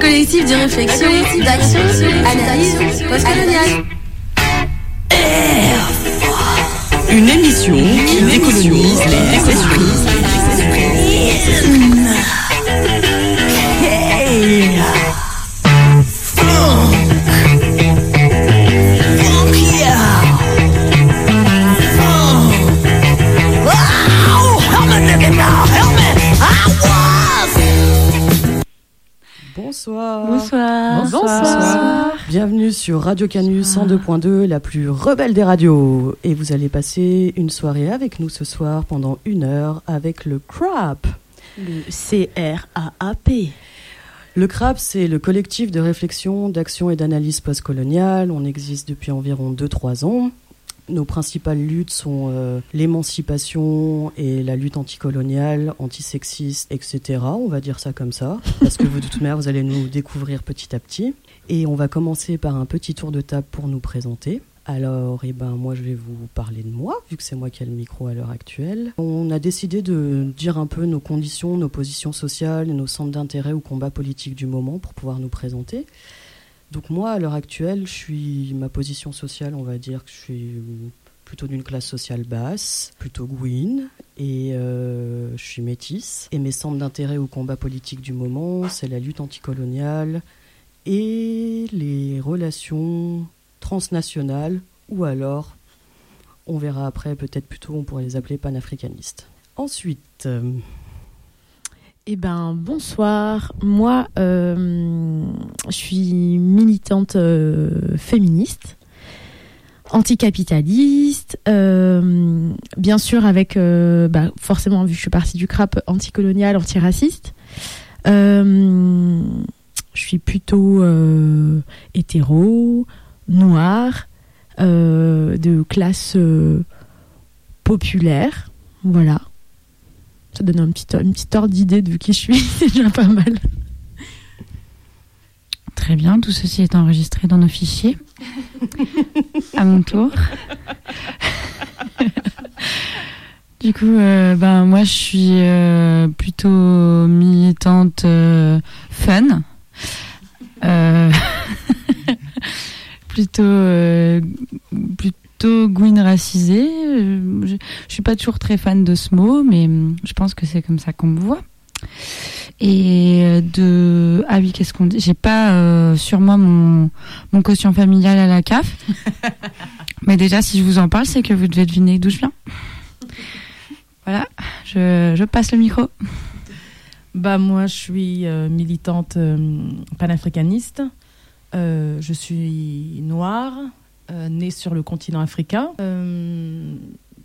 Collectif de réflexion, d'action, analyse, postcoloniale. Une émission qui décolonise les esprits. Bienvenue sur Radio Canus 102.2, la plus rebelle des radios. Et vous allez passer une soirée avec nous ce soir pendant une heure avec le CRAP. Le C-R-A-A-P. Le CRAP, c'est le collectif de réflexion, d'action et d'analyse postcoloniale. On existe depuis environ 2-3 ans. Nos principales luttes sont euh, l'émancipation et la lutte anticoloniale, antisexiste, etc. On va dire ça comme ça, parce que vous, de toute manière, vous allez nous découvrir petit à petit. Et on va commencer par un petit tour de table pour nous présenter. Alors, eh ben, moi, je vais vous parler de moi, vu que c'est moi qui ai le micro à l'heure actuelle. On a décidé de dire un peu nos conditions, nos positions sociales nos centres d'intérêt ou combats politiques du moment pour pouvoir nous présenter. Donc moi, à l'heure actuelle, je suis ma position sociale, on va dire que je suis plutôt d'une classe sociale basse, plutôt gouine, et euh, je suis métisse. Et mes centres d'intérêt ou combats politiques du moment, c'est la lutte anticoloniale et les relations transnationales, ou alors, on verra après, peut-être plutôt, on pourrait les appeler panafricanistes. Ensuite, euh, Eh ben, bonsoir. Moi, euh, je suis militante euh, féministe, anticapitaliste, euh, bien sûr avec, bah, forcément, vu que je suis partie du CRAP, anticolonial, antiraciste. Euh, je suis plutôt euh, hétéro, noire, euh, de classe euh, populaire. Voilà. Ça donne un petit, une petite ordre d'idée de qui je suis, c'est déjà pas mal. Très bien, tout ceci est enregistré dans nos fichiers. à mon tour. du coup, ben moi je suis plutôt militante euh, fun. Euh, plutôt euh, plutôt gouine racisée. Euh, Je, je suis pas toujours très fan de ce mot, mais je pense que c'est comme ça qu'on me voit. Et de ah oui qu'est-ce qu'on dit? J'ai pas euh, sur moi mon mon quotient familial à la CAF mais déjà si je vous en parle c'est que vous devez deviner d'où je viens voilà je, je passe le micro Bah moi je suis euh, militante euh, panafricaniste. Euh, je suis noire, née sur le continent africain.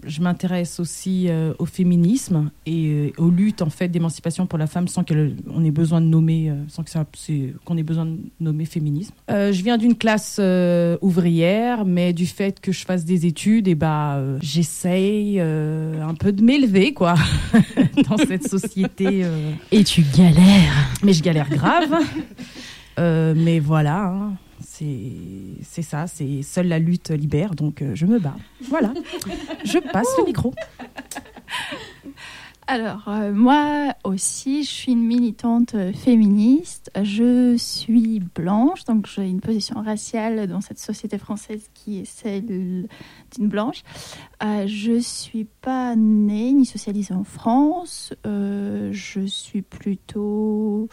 Je m'intéresse aussi euh, au féminisme et euh, aux luttes en fait d'émancipation pour la femme sans qu'on ait besoin de nommer, euh, sans que qu'on ait besoin de nommer féminisme. Je viens d'une classe ouvrière, mais du fait que je fasse des études, et bah euh, j'essaye un peu de m'élever quoi dans cette société. Et tu galères. mais je galère grave. Mais voilà, hein, c'est ça, c'est seule la lutte libère, donc euh, je me bats. Voilà, je passe le micro. Alors, euh, moi aussi, je suis une militante euh, féministe. Je suis blanche, donc j'ai une position raciale dans cette société française qui est celle d'une blanche. Euh, je suis pas née ni socialisée en France. Euh, je suis plutôt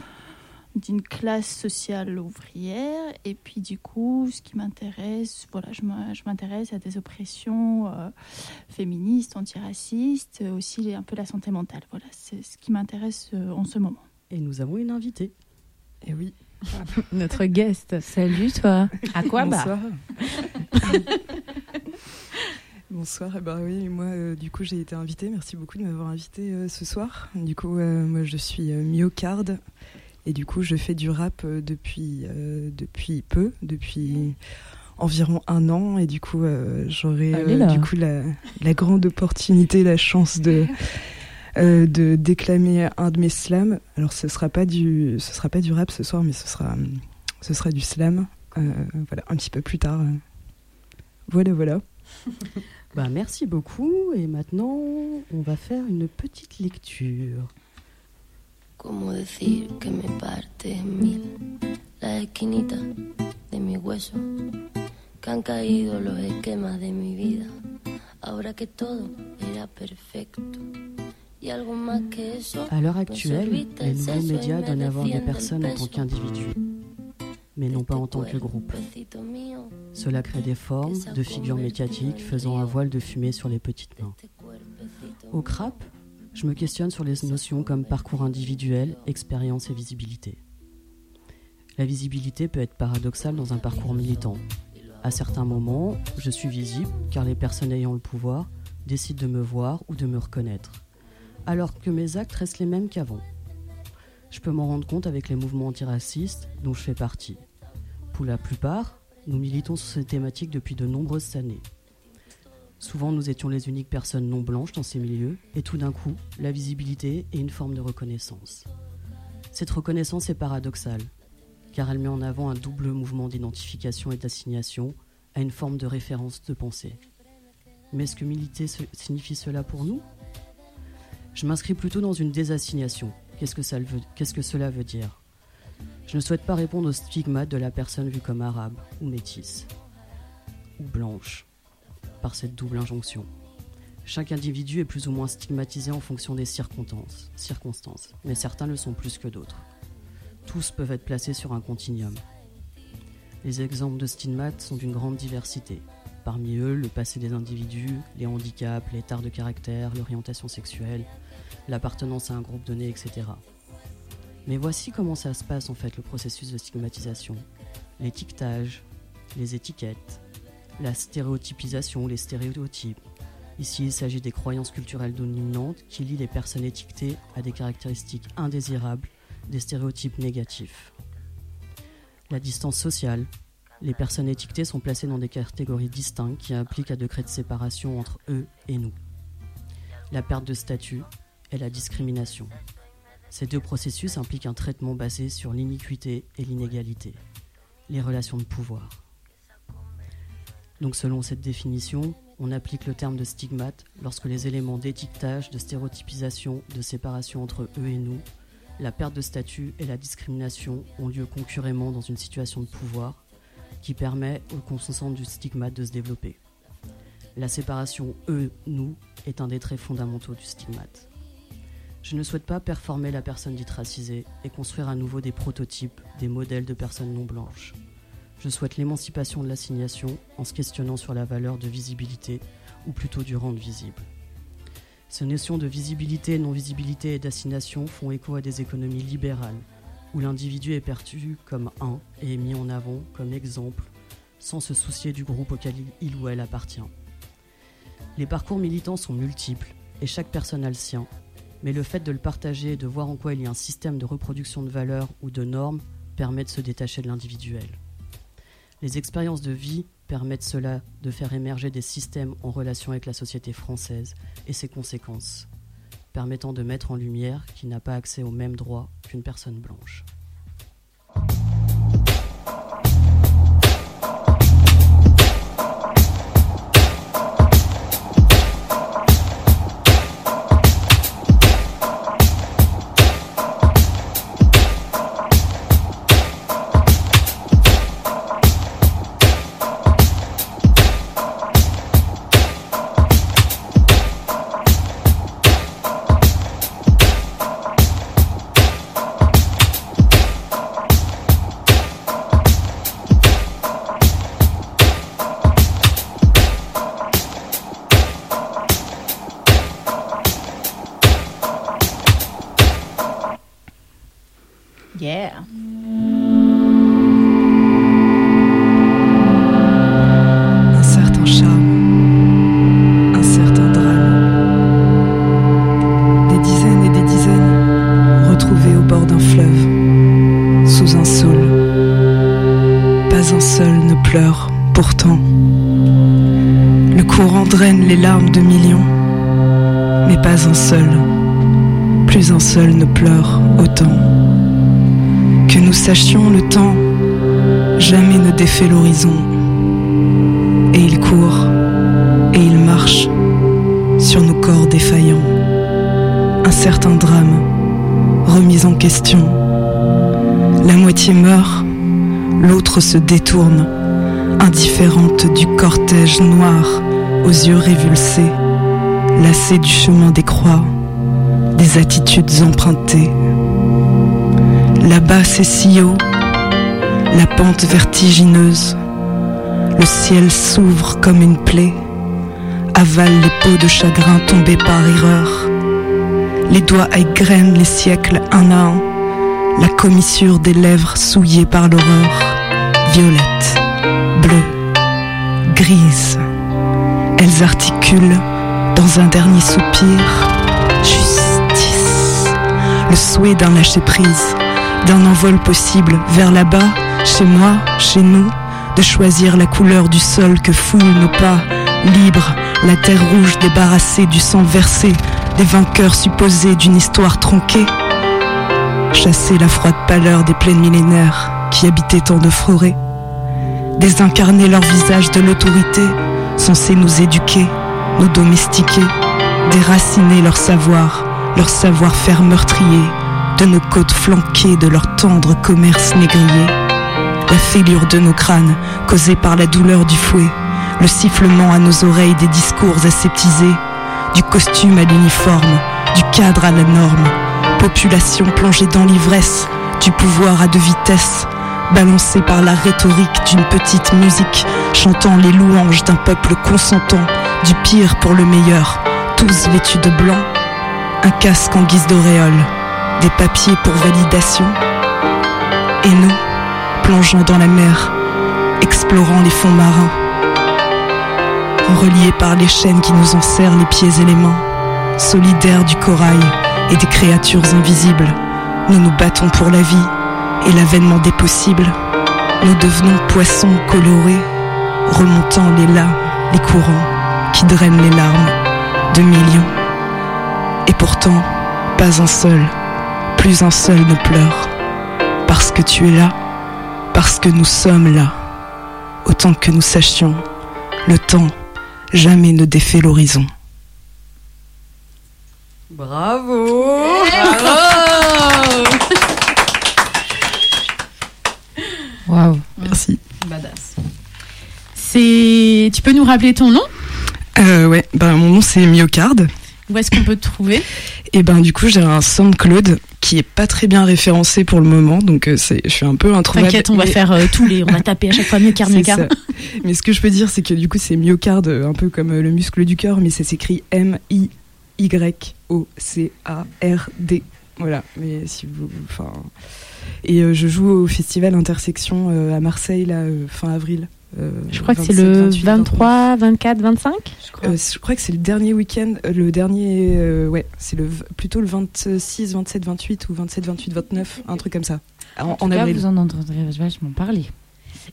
d'une classe sociale ouvrière. Et puis, du coup, ce qui m'intéresse, voilà, je m'in- je m'intéresse à des oppressions. euh, féministe, antiraciste, euh, aussi un peu la santé mentale. Voilà, c'est ce qui m'intéresse euh, en ce moment. et nous avons une invitée. Et oui. Notre guest. salut toi À quoi bah? Bonsoir. Bonsoir. Eh ben oui, moi, euh, du coup, j'ai été invitée. Merci beaucoup de m'avoir invitée euh, ce soir. Du coup, euh, moi, je suis euh, myocarde. Et du coup, je fais du rap euh, depuis, euh, depuis peu, depuis environ un an. Et du coup, euh, j'aurai euh, du coup la, la grande opportunité, la chance de, de déclamer un de mes slams. Alors, ce sera pas du, ce sera pas du rap ce soir, mais ce sera, ce sera du slam. Voilà, un petit peu plus tard. Voilà, voilà. Bah, merci beaucoup. Et maintenant, on va faire une petite lecture. ¿Cómo decir que me parte en mil la esquinita de mi hueso? Que han caído los esquemas de mi vida, ahora que todo era perfecto. À l'heure actuelle, les nouveaux médias donnent à voir des personnes en tant qu'individus, mais non pas en tant que groupe. Cela crée des formes de figures médiatiques faisant un voile de fumée sur les petites mains. Au CRAP, je me questionne sur les notions comme parcours individuel, expérience et visibilité. La visibilité peut être paradoxale dans un parcours militant. À certains moments, je suis visible car les personnes ayant le pouvoir décident de me voir ou de me reconnaître, alors que mes actes restent les mêmes qu'avant. Je peux m'en rendre compte avec les mouvements antiracistes dont je fais partie. Pour la plupart, nous militons sur ces thématiques depuis de nombreuses années. Souvent, nous étions les uniques personnes non blanches dans ces milieux, et tout d'un coup, la visibilité est une forme de reconnaissance. Cette reconnaissance est paradoxale, car elle met en avant un double mouvement d'identification et d'assignation à une forme de référence de pensée. Mais est-ce que militer signifie cela pour nous? Je m'inscris plutôt dans une désassignation. Qu'est-ce que cela veut dire? Je ne souhaite pas répondre au stigmate de la personne vue comme arabe ou métisse ou blanche par cette double injonction. Chaque individu est plus ou moins stigmatisé en fonction des circonstances, mais certains le sont plus que d'autres. Tous peuvent être placés sur un continuum. Les exemples de stigmates sont d'une grande diversité. Parmi eux, le passé des individus, les handicaps, les tares de caractère, l'orientation sexuelle, l'appartenance à un groupe donné, etc. Mais voici comment ça se passe en fait le processus de stigmatisation. L'étiquetage, les étiquettes, la stéréotypisation, les stéréotypes. Ici, il s'agit des croyances culturelles dominantes qui lient les personnes étiquetées à des caractéristiques indésirables, des stéréotypes négatifs. La distance sociale. Les personnes étiquetées sont placées dans des catégories distinctes qui impliquent un degré de séparation entre eux et nous. La perte de statut et la discrimination. Ces deux processus impliquent un traitement basé sur l'iniquité et l'inégalité, les relations de pouvoir. Donc selon cette définition, on applique le terme de stigmate lorsque les éléments d'étiquetage, de stéréotypisation, de séparation entre eux et nous, la perte de statut et la discrimination ont lieu concurremment dans une situation de pouvoir qui permet au consentement du stigmate de se développer. La séparation eux-nous est un des traits fondamentaux du stigmate. Je ne souhaite pas performer la personne dite racisée et construire à nouveau des prototypes, des modèles de personnes non blanches. Je souhaite l'émancipation de l'assignation en se questionnant sur la valeur de visibilité, ou plutôt du rendre visible. Ces notions de visibilité, non-visibilité et d'assignation font écho à des économies libérales, où l'individu est perçu comme un et est mis en avant comme exemple, sans se soucier du groupe auquel il ou elle appartient. Les parcours militants sont multiples, et chaque personne a le sien, mais le fait de le partager et de voir en quoi il y a un système de reproduction de valeurs ou de normes permet de se détacher de l'individuel. Les expériences de vie permettent cela de faire émerger des systèmes en relation avec la société française et ses conséquences, permettant de mettre en lumière qu'il n'a pas accès aux mêmes droits qu'une personne blanche. Draine les larmes de millions, mais pas un seul, plus un seul ne pleure autant. Que nous sachions le temps, jamais ne défait l'horizon. Et il court, et il marche sur nos corps défaillants. Un certain drame remise en question. La moitié meurt, l'autre se détourne, indifférente du cortège noir aux yeux révulsés, lassée du chemin des croix, des attitudes empruntées. Là-bas c'est si haut, la pente vertigineuse, le ciel s'ouvre comme une plaie, avale les peaux de chagrin tombées par erreur. Les doigts égrènent les siècles un à un, la commissure des lèvres souillées par l'horreur, violette, bleue, grise. Elles articulent dans un dernier soupir, justice, le souhait d'un lâcher-prise, d'un envol possible vers là-bas, chez moi, chez nous, de choisir la couleur du sol que foulent nos pas, libres, la terre rouge débarrassée du sang versé, des vainqueurs supposés d'une histoire tronquée. Chasser la froide pâleur des plaines millénaires qui habitaient tant de forêts. Désincarner leur visage de l'autorité, censé nous éduquer, nous domestiquer, déraciner leur savoir, leur savoir-faire meurtrier, de nos côtes flanquées de leur tendre commerce négrier. La fêlure de nos crânes, causée par la douleur du fouet, le sifflement à nos oreilles des discours aseptisés, du costume à l'uniforme, du cadre à la norme, population plongée dans l'ivresse, du pouvoir à deux vitesses, balancée par la rhétorique d'une petite musique, chantant les louanges d'un peuple consentant, du pire pour le meilleur, tous vêtus de blanc, un casque en guise d'auréole, des papiers pour validation, et nous, plongeant dans la mer, explorant les fonds marins, reliés par les chaînes qui nous enserrent les pieds et les mains, solidaires du corail et des créatures invisibles, nous nous battons pour la vie et l'avènement des possibles. Nous devenons poissons colorés, remontant les lacs, les courants qui drainent les larmes de millions. Et pourtant, pas un seul, plus un seul ne pleure, parce que tu es là, parce que nous sommes là. Autant que nous sachions, le temps jamais ne défait l'horizon. Bravo. Merci. Badass. C'est. Tu peux nous rappeler ton nom? Euh, ouais, ben, mon nom c'est Myocarde. Où est-ce qu'on peut te trouver? Et ben du coup j'ai un SoundCloud qui est pas très bien référencé pour le moment, donc euh, c'est, je suis un peu introuvable. T'inquiète, on va Mais- faire euh, tous les. On va taper à chaque fois myocard, C'est myocard. ça. Mais ce que je peux dire, c'est que du coup, c'est myocarde, un peu comme euh, le muscle du cœur, mais ça s'écrit M-I-Y-O-C-A-R-D. Voilà, mais si vous. Enfin. Et euh, je joue au festival Intersection à Marseille, là, fin avril. Euh, Je crois que c'est 27, le 28, 23, 24, 25 Je crois. Euh, je crois que c'est le dernier week-end, euh, le dernier, euh, ouais, c'est le, plutôt le 26, 27, 28 ou 27, 28, 29, un truc comme ça, en, En, en tout cas, avril. vous en entendrez vachement parler.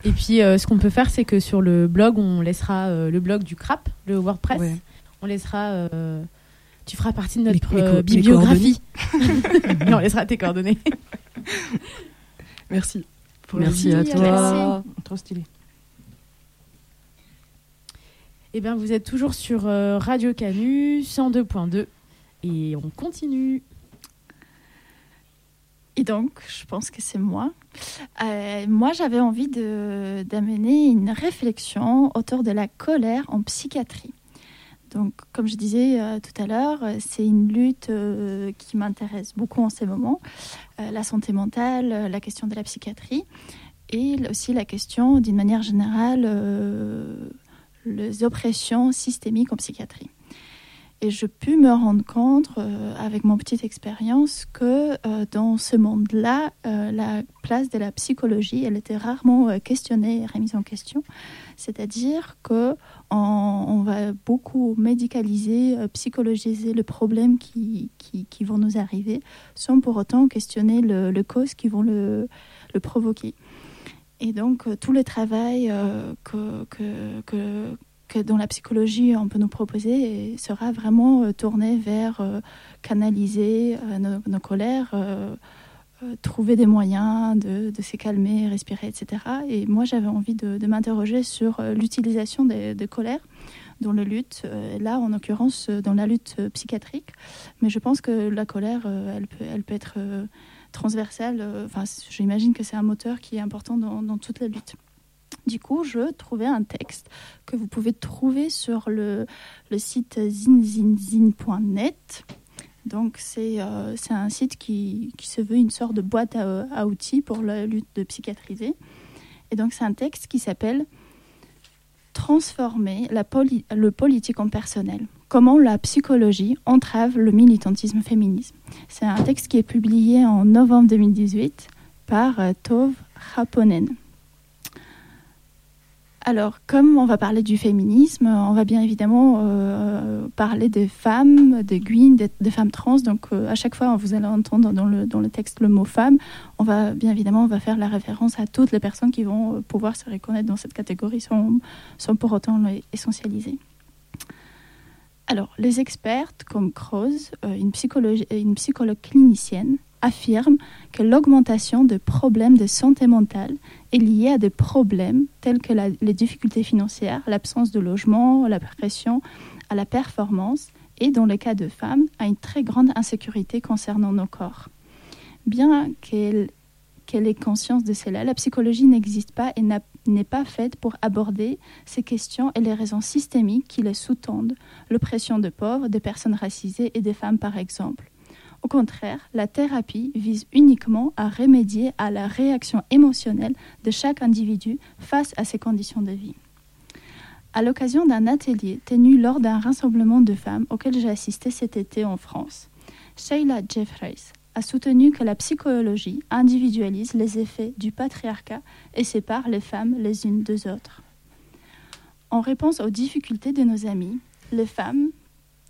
Et puis, euh, ce qu'on peut faire, c'est que sur le blog, on laissera euh, le blog du CRAP, le WordPress. Ouais. On laissera. euh, tu feras partie de notre euh, bibliographie. Et on laissera tes coordonnées. Merci. pour Merci à Merci, toi. Trop stylé. Eh bien, vous êtes toujours sur euh, Radio Canu 102.2 et on continue. Et donc, je pense que c'est moi. Euh, moi, j'avais envie d'amener une réflexion autour de la colère en psychiatrie. Donc, comme je disais euh, tout à l'heure, c'est une lutte qui m'intéresse beaucoup en ces moments. La santé mentale, la question de la psychiatrie et aussi la question, d'une manière générale, les oppressions systémiques en psychiatrie. Et je pu me rendre compte, euh, avec mon petite expérience, que euh, dans ce monde-là, euh, la place de la psychologie, elle était rarement questionnée et remise en question. C'est-à-dire que on, va beaucoup médicaliser, psychologiser le problème qui, qui, qui vont nous arriver, sans pour autant questionner le, le cause qui vont le, le provoquer. Et donc, euh, tout le travail euh, que, que, que, que la psychologie on peut nous proposer sera vraiment euh, tourné vers canaliser nos, colères, trouver des moyens de, de se calmer, respirer, etc. Et moi, j'avais envie de, de m'interroger sur l'utilisation des, des colères dans la lutte, là en l'occurrence dans la lutte psychiatrique. Mais je pense que la colère, elle, peut, elle peut être transversale. Enfin, j'imagine que c'est un moteur qui est important dans, toute la lutte. Du coup, je trouvais un texte que vous pouvez trouver sur le, le site zinzinzin.net. Donc, euh, c'est un site qui, qui, se veut une sorte de boîte à, outils pour la lutte de psychiatrisée. Et donc, c'est un texte qui s'appelle Transformer la le politique en personnel. Comment la psychologie entrave le militantisme féminisme. C'est un texte qui est publié en novembre 2018 par euh, Tove Raponen. Alors, comme on va parler du féminisme, on va bien évidemment euh, parler des femmes, des guines, des, femmes trans. Donc, euh, à chaque fois, vous allez entendre dans le, texte le mot femme. On va bien évidemment, on va faire la référence à toutes les personnes qui vont pouvoir se reconnaître dans cette catégorie sans, sans pour autant essentialiser. Alors, les expertes comme Croze, une, une psychologue clinicienne, affirme que l'augmentation de problèmes de santé mentale est liée à des problèmes tels que les difficultés financières, l'absence de logement, la pression à la performance et, dans le cas de femmes, à une très grande insécurité concernant nos corps. Bien qu'elle ait conscience de cela, la psychologie n'existe pas et n'est pas faite pour aborder ces questions et les raisons systémiques qui les sous-tendent, l'oppression de pauvres, des personnes racisées et des femmes par exemple. Au contraire, la thérapie vise uniquement à remédier à la réaction émotionnelle de chaque individu face à ses conditions de vie. À l'occasion d'un atelier tenu lors d'un rassemblement de femmes auquel j'ai assisté cet été en France, Sheila Jeffreys a soutenu que la psychologie individualise les effets du patriarcat et sépare les femmes les unes des autres. En réponse aux difficultés de nos amis, les femmes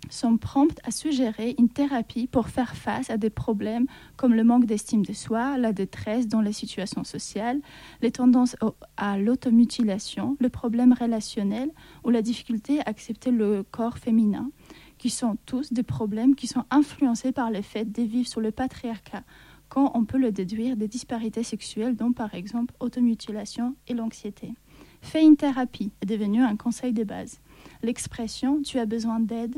sont promptes à suggérer une thérapie pour faire face à des problèmes comme le manque d'estime de soi, la détresse dans les situations sociales, les tendances à l'automutilation, le problème relationnel ou la difficulté à accepter le corps féminin, qui sont tous des problèmes qui sont influencés par le fait de vivre sur le patriarcat, quand on peut le déduire des disparités sexuelles dont par exemple automutilation et l'anxiété. Fait une thérapie est devenu un conseil de base. L'expression tu as besoin d'aide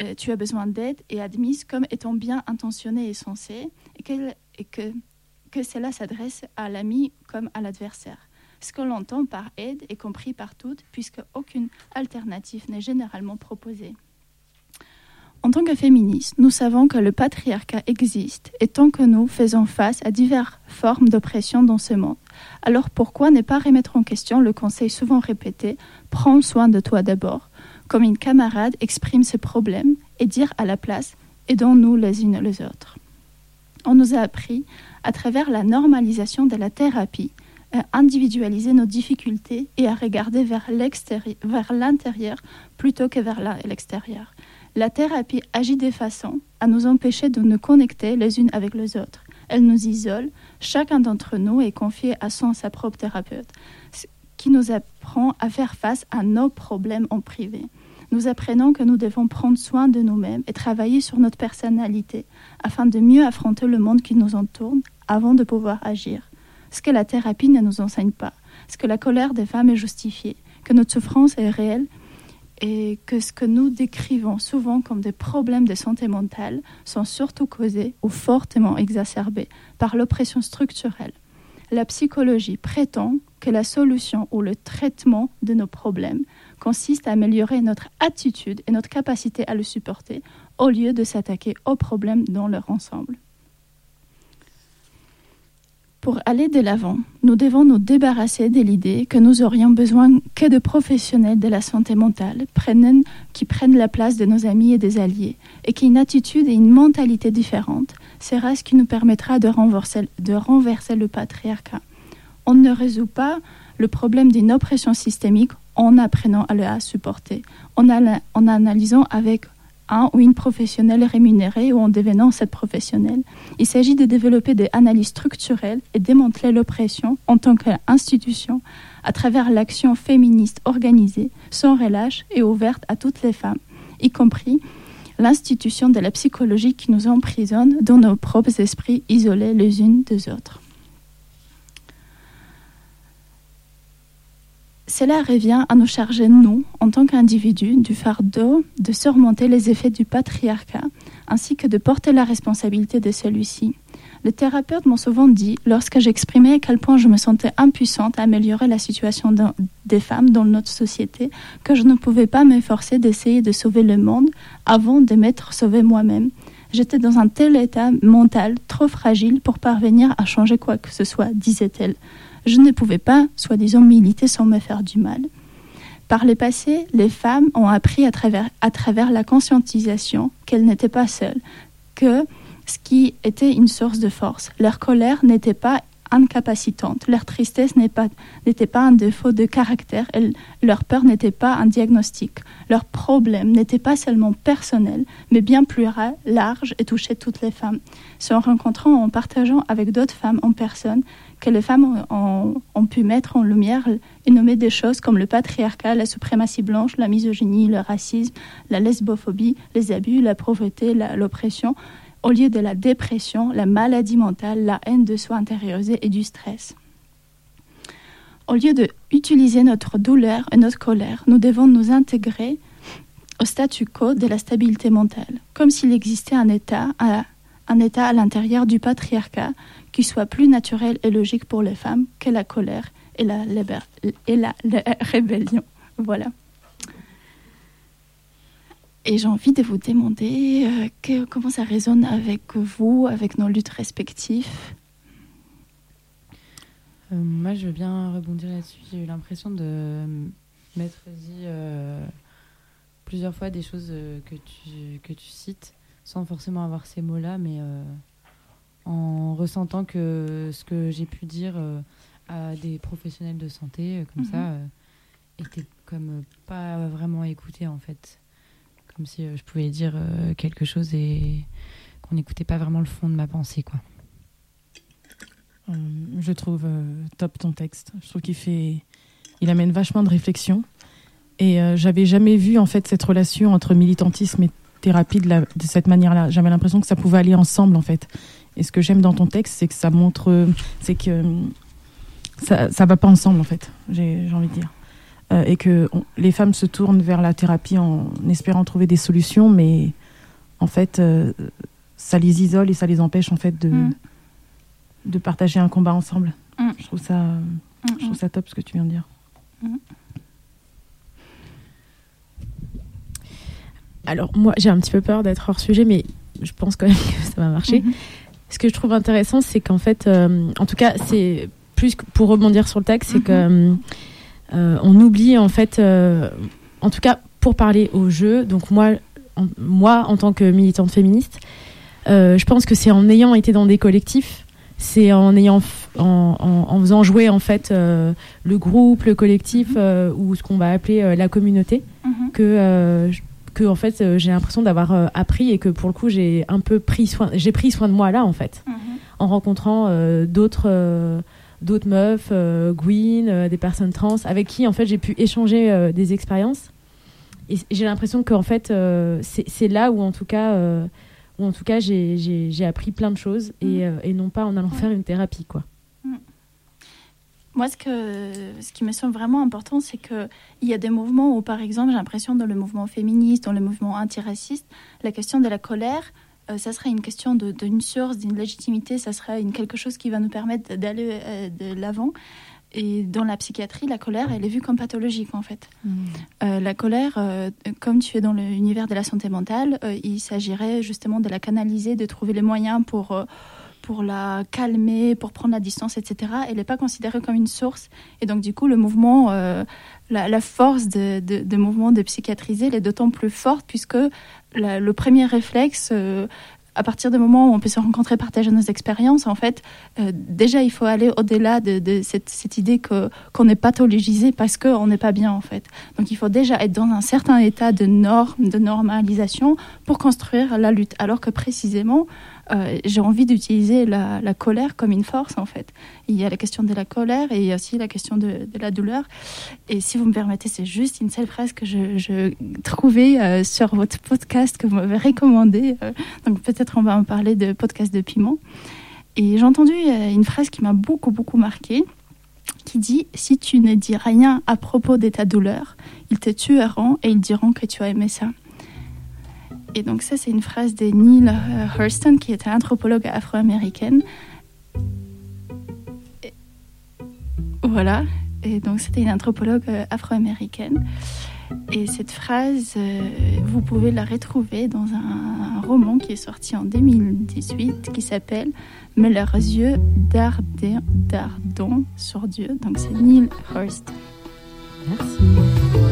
euh, est admise comme étant bien intentionnée et sensée, et, que cela s'adresse à l'ami comme à l'adversaire. Ce que l'on entend par aide est compris par toutes, puisque aucune alternative n'est généralement proposée. En tant que féministes, nous savons que le patriarcat existe et tant que nous faisons face à diverses formes d'oppression dans ce monde, alors pourquoi ne pas remettre en question le conseil souvent répété Prends soin de toi d'abord comme une camarade exprime ses problèmes et dire à la place aidons-nous les unes les autres. On nous a appris, à travers la normalisation de la thérapie, à individualiser nos difficultés et à regarder vers l'intérieur plutôt que vers l'extérieur. La thérapie agit de façon à nous empêcher de nous connecter les unes avec les autres. Elle nous isole. Chacun d'entre nous est confié à son propre thérapeute, ce qui nous apprend à faire face à nos problèmes en privé nous apprenons que nous devons prendre soin de nous-mêmes et travailler sur notre personnalité afin de mieux affronter le monde qui nous entoure avant de pouvoir agir. Ce que la thérapie ne nous enseigne pas, ce que la colère des femmes est justifiée, que notre souffrance est réelle et que ce que nous décrivons souvent comme des problèmes de santé mentale sont surtout causés ou fortement exacerbés par l'oppression structurelle. La psychologie prétend que la solution ou le traitement de nos problèmes consiste à améliorer notre attitude et notre capacité à le supporter au lieu de s'attaquer aux problèmes dans leur ensemble. Pour aller de l'avant, nous devons nous débarrasser de l'idée que nous aurions besoin que de professionnels de la santé mentale qui prennent la place de nos amis et des alliés, et qu'une attitude et une mentalité différentes sera ce qui nous permettra de renverser, de renverser le patriarcat. On ne résout pas le problème d'une oppression systémique en apprenant à le supporter, en analysant avec un ou une professionnelle rémunérée ou en devenant cette professionnelle. Il s'agit de développer des analyses structurelles et démanteler l'oppression en tant qu'institution à travers l'action féministe organisée, sans relâche et ouverte à toutes les femmes, y compris l'institution de la psychologie qui nous emprisonne dans nos propres esprits isolés les unes des autres. Cela revient à nous charger, nous, en tant qu'individus, du fardeau de surmonter les effets du patriarcat, ainsi que de porter la responsabilité de celui-ci. Les thérapeutes m'ont souvent dit, lorsque j'exprimais à quel point je me sentais impuissante à améliorer la situation des femmes dans notre société, que je ne pouvais pas m'efforcer d'essayer de sauver le monde avant de m'être sauvée moi-même. J'étais dans un tel état mental trop fragile pour parvenir à changer quoi que ce soit, disait-elle. Je ne pouvais pas, soi-disant, militer sans me faire du mal. Par le passé, les femmes ont appris à travers, à travers la conscientisation qu'elles n'étaient pas seules, que ce qui était une source de force. Leur colère n'était pas incapacitante, leur tristesse n'était pas, un défaut de caractère, leur peur n'était pas un diagnostic, leur problème n'était pas seulement personnel, mais bien plus large et touchait toutes les femmes. Se rencontrant en partageant avec d'autres femmes en personne, que les femmes ont, pu mettre en lumière et nommer des choses comme le patriarcat, la suprématie blanche, la misogynie, le racisme, la lesbophobie, les abus, la pauvreté, l'oppression, au lieu de la dépression, la maladie mentale, la haine de soi intériorisée et du stress. Au lieu d'utiliser notre douleur et notre colère, nous devons nous intégrer au statu quo de la stabilité mentale, comme s'il existait un état à, un état à l'intérieur du patriarcat qui soit plus naturel et logique pour les femmes que la colère et la, rébellion. Voilà. Et j'ai envie de vous demander euh, comment ça résonne avec vous, avec nos luttes respectives? Euh, moi, je veux bien rebondir là-dessus. J'ai eu l'impression de m'être dit euh, plusieurs fois des choses que tu cites, sans forcément avoir ces mots-là, mais en ressentant que ce que j'ai pu dire à des professionnels de santé, comme mhm. ça, était comme pas vraiment écouté en fait comme si euh, je pouvais dire euh, quelque chose et qu'on n'écoutait pas vraiment le fond de ma pensée, quoi. Euh, je trouve top ton texte. Je trouve qu'il fait, il amène vachement de réflexion. Et j'avais jamais vu en fait cette relation entre militantisme et thérapie de, la, de cette manière-là. J'avais l'impression que ça pouvait aller ensemble en fait. Et ce que j'aime dans ton texte, c'est que ça montre, c'est que ça, ça va pas ensemble en fait. J'ai envie de dire. Euh, et que les femmes se tournent vers la thérapie en espérant trouver des solutions, mais en fait, euh, ça les isole et ça les empêche en fait de, mm. de partager un combat ensemble. Mm. Je, trouve ça, je trouve mm, ça top ce que tu viens de dire. Alors moi, j'ai un petit peu peur d'être hors sujet, mais je pense quand même que ça va marcher. Mm-hmm. Ce que je trouve intéressant, c'est qu'en fait, euh, en tout cas, c'est plus pour rebondir sur le texte, c'est que. Euh, on oublie en fait, en tout cas pour parler au jeu, donc moi, en, moi en tant que militante féministe, je pense que c'est en ayant été dans des collectifs, c'est en ayant en, faisant jouer en fait le groupe, le collectif mhm. ou ce qu'on va appeler la communauté mhm. que que en fait j'ai l'impression d'avoir appris et que pour le coup j'ai un peu pris soin j'ai pris soin de moi là en fait mhm. en rencontrant d'autres d'autres meufs, euh, Gwyn, euh, des personnes trans, avec qui en fait j'ai pu échanger euh, des expériences. Et j'ai l'impression qu'en fait c'est là où en tout cas, où en tout cas j'ai appris plein de choses et, mm. et, non pas en allant faire une thérapie quoi. Moi, ce, que, ce qui me semble vraiment important, c'est qu'il y a des mouvements où, par exemple, j'ai l'impression dans le mouvement féministe, dans le mouvement antiraciste, la question de la colère, euh, ça serait une question d'une source, d'une légitimité, ça serait une, quelque chose qui va nous permettre d'aller euh, de l'avant. Et dans la psychiatrie, la colère, elle est vue comme pathologique en fait. Mmh. Euh, la colère, comme tu es dans l'univers de la santé mentale, il s'agirait justement de la canaliser, de trouver les moyens pour pour la calmer, pour prendre la distance, etc. Elle n'est pas considérée comme une source. Et donc, du coup, le mouvement, la, force de, mouvement de psychiatriser, elle est d'autant plus forte puisque le premier réflexe, euh, à partir du moment où on peut se rencontrer, partager nos expériences, en fait, euh, déjà, il faut aller au-delà de, cette, idée que, qu'on est pathologisé parce qu'on n'est pas bien, en fait. Donc, il faut déjà être dans un certain état de norme, de normalisation pour construire la lutte. Alors que précisément, euh, j'ai envie d'utiliser la, colère comme une force en fait. Il y a la question de la colère et il y a aussi la question de, la douleur. Et si vous me permettez, c'est juste une seule phrase que je, trouvais euh, sur votre podcast que vous m'avez recommandé. Euh, donc peut-être on va en parler de podcast de piment. Et j'ai entendu une phrase qui m'a beaucoup beaucoup marquée qui dit Si tu ne dis rien à propos de ta douleur, ils te tueront et ils diront que tu as aimé ça. Et donc, ça, c'est une phrase de Neil euh, Hurston, qui est anthropologue afro-américaine. Voilà. Et donc, c'était une anthropologue euh, afro-américaine. Et cette phrase, euh, vous pouvez la retrouver dans un, roman qui est sorti en 2018 qui s'appelle Mais leurs yeux dardons sur Dieu. Donc c'est Neil Hurst. Merci.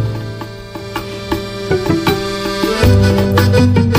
Thank you.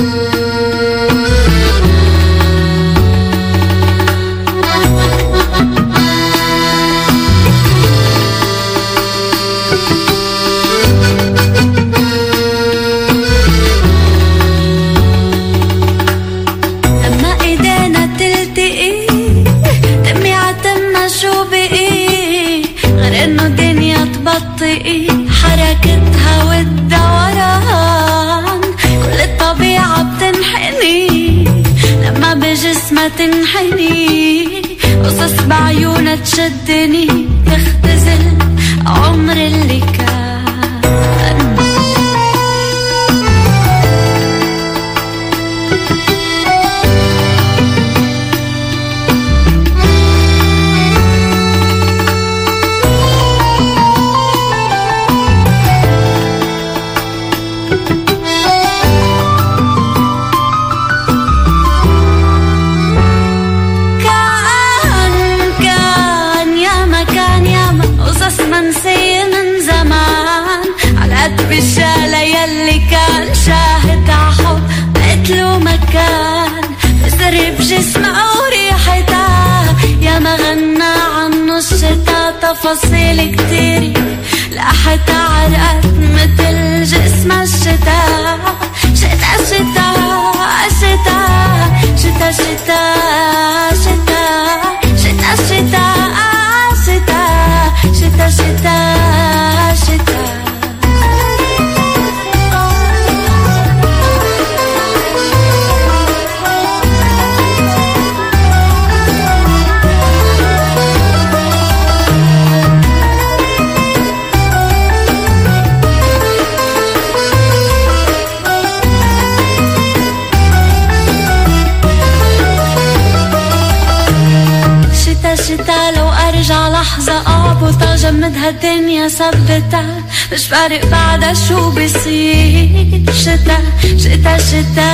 لحظة اعبط اجمد هالدنيا ثبتها مش فارق بعدها شو بصير شتا شتا شتا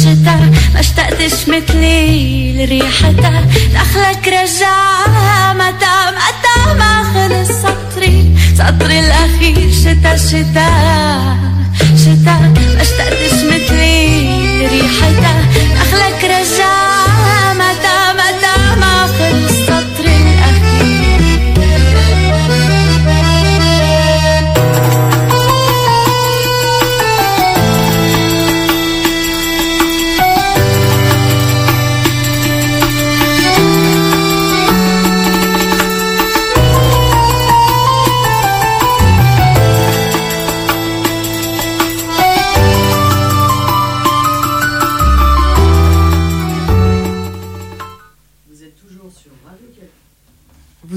شتا. ما اشتقتش مثلي لريحتها. دخلك رجعها متى متى ما خلص سطري سطري الأخير شتا شتا شتا. ما اشتقتش مثلي لريحتها. دخلك رجعها.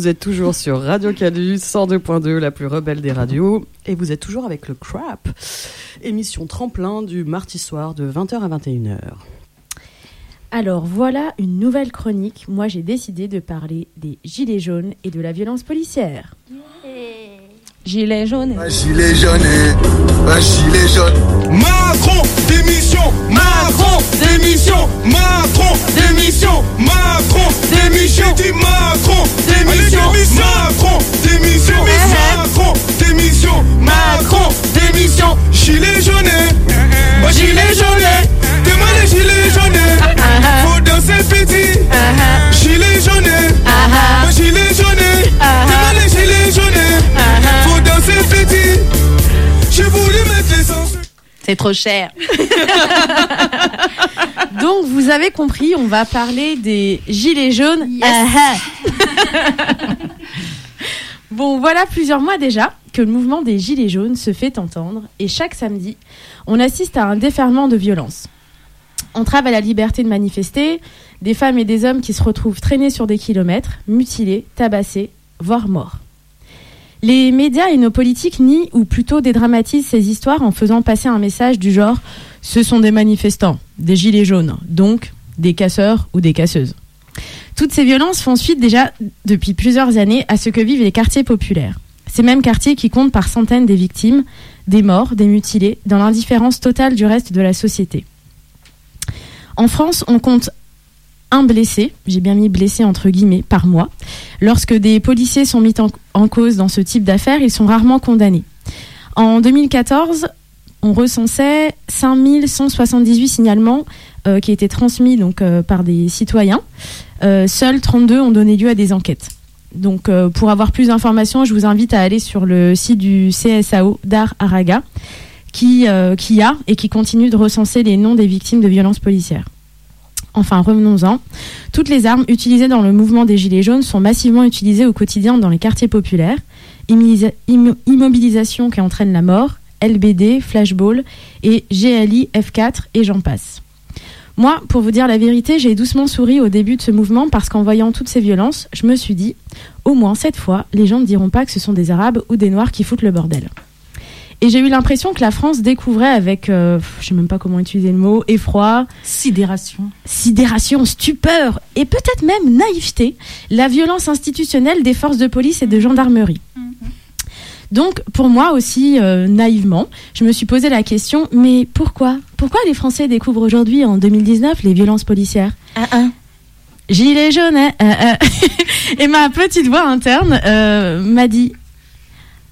Vous êtes toujours sur Radio Cadu 102.2, la plus rebelle des radios. Et vous êtes toujours avec le Crap, émission tremplin du mardi soir de 20h à 21h. Alors voilà une nouvelle chronique. Moi j'ai décidé de parler des gilets jaunes et de la violence policière. Gilet jaune. Un gilet jaune, un gilet jaune. Macron, démission. Macron, démission. Macron, démission. Macron, démission. J'ai dit Macron, démission. Macron, démission. Macron, démission. Macron, démission. Gilet jaune Moi gilet jaune. Demain les gilets jaunes. Faut danser petit. Gilet C'est trop cher. Donc vous avez compris, on va parler des gilets jaunes. Ah, ah. bon, voilà plusieurs mois déjà que le mouvement des gilets jaunes se fait entendre et chaque samedi, on assiste à un déferlement de violence. Entrave à la liberté de manifester, des femmes et des hommes qui se retrouvent traînés sur des kilomètres, mutilés, tabassés, voire mort. Les médias et nos politiques nient ou plutôt dédramatisent ces histoires en faisant passer un message du genre ce sont des manifestants, des gilets jaunes, donc des casseurs ou des casseuses. Toutes ces violences font suite déjà depuis plusieurs années à ce que vivent les quartiers populaires. Ces mêmes quartiers qui comptent par centaines des victimes, des morts, des mutilés, dans l'indifférence totale du reste de la société. En France, on compte un blessé, j'ai bien mis blessé entre guillemets, par mois. Lorsque des policiers sont mis en, cause dans ce type d'affaires, ils sont rarement condamnés. En 2014, on recensait 5178 signalements euh, qui étaient transmis euh, par des citoyens. Euh, seuls 32 ont donné lieu à des enquêtes. Donc, pour avoir plus d'informations, je vous invite à aller sur le site du CSAO d'Ar Araga, qui a et qui continue de recenser les noms des victimes de violences policières. Enfin, revenons-en. Toutes les armes utilisées dans le mouvement des Gilets jaunes sont massivement utilisées au quotidien dans les quartiers populaires. Immobilisation qui entraîne la mort, LBD, flashball et GLI, F4 et j'en passe. Moi, pour vous dire la vérité, j'ai doucement souri au début de ce mouvement parce qu'en voyant toutes ces violences, je me suis dit, au moins cette fois, les gens ne diront pas que ce sont des Arabes ou des Noirs qui foutent le bordel. Et j'ai eu l'impression que la France découvrait avec, euh, je sais même pas comment utiliser le mot, effroi, Sidération. sidération, stupeur et peut-être même naïveté, la violence institutionnelle des forces de police et de gendarmerie. Donc, pour moi aussi, euh, naïvement, je me suis posé la question, mais pourquoi? Pourquoi les Français découvrent aujourd'hui, en 2019, les violences policières? Gilet jaune, hein, euh, euh. Et ma petite voix interne euh, m'a dit,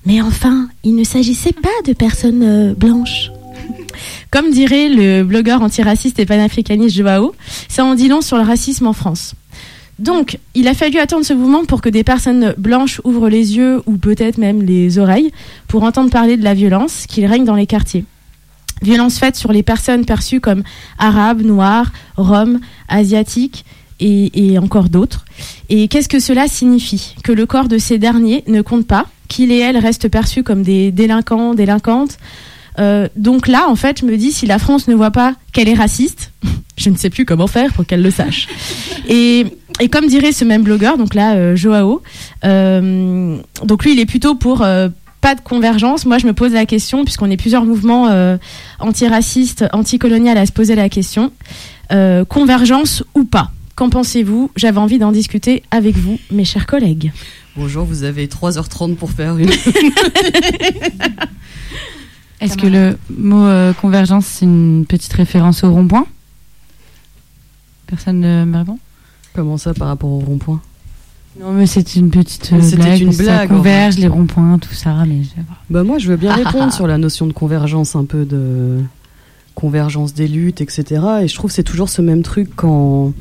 mais enfin, il ne s'agissait pas de personnes euh, blanches. Comme dirait le blogueur antiraciste et panafricaniste Joao, ça en dit long sur le racisme en France. Donc, il a fallu attendre ce mouvement pour que des personnes blanches ouvrent les yeux ou peut-être même les oreilles pour entendre parler de la violence qui règne dans les quartiers. Violence faite sur les personnes perçues comme arabes, noires, roms, asiatiques et, et encore d'autres. Et qu'est-ce que cela signifie? Que le corps de ces derniers ne compte pas, qu'ils et elles restent perçus comme des délinquants, délinquantes. Euh, donc là, en fait, je me dis, si la France ne voit pas qu'elle est raciste, je ne sais plus comment faire pour qu'elle le sache. Et, comme dirait ce même blogueur, donc là, euh, Joao, euh, donc lui, il est plutôt pour pas de convergence. Moi, je me pose la question, puisqu'on est plusieurs mouvements antiracistes, anticoloniales à se poser la question, convergence ou pas? Qu'en pensez-vous? J'avais envie d'en discuter avec vous, mes chers collègues. Bonjour, vous avez 3h30 pour faire une. Est-ce que le mot euh, convergence, c'est une petite référence au rond-point? Personne ne me répond? Comment ça par rapport au rond-point? Non, mais c'est une petite euh, C'était blague. une blague, Ça converge, les ronds-points, tout ça. Mais je. Bah moi, je veux bien répondre sur la notion de convergence, un peu de convergence des luttes, etc. Et je trouve que c'est toujours ce même truc quand,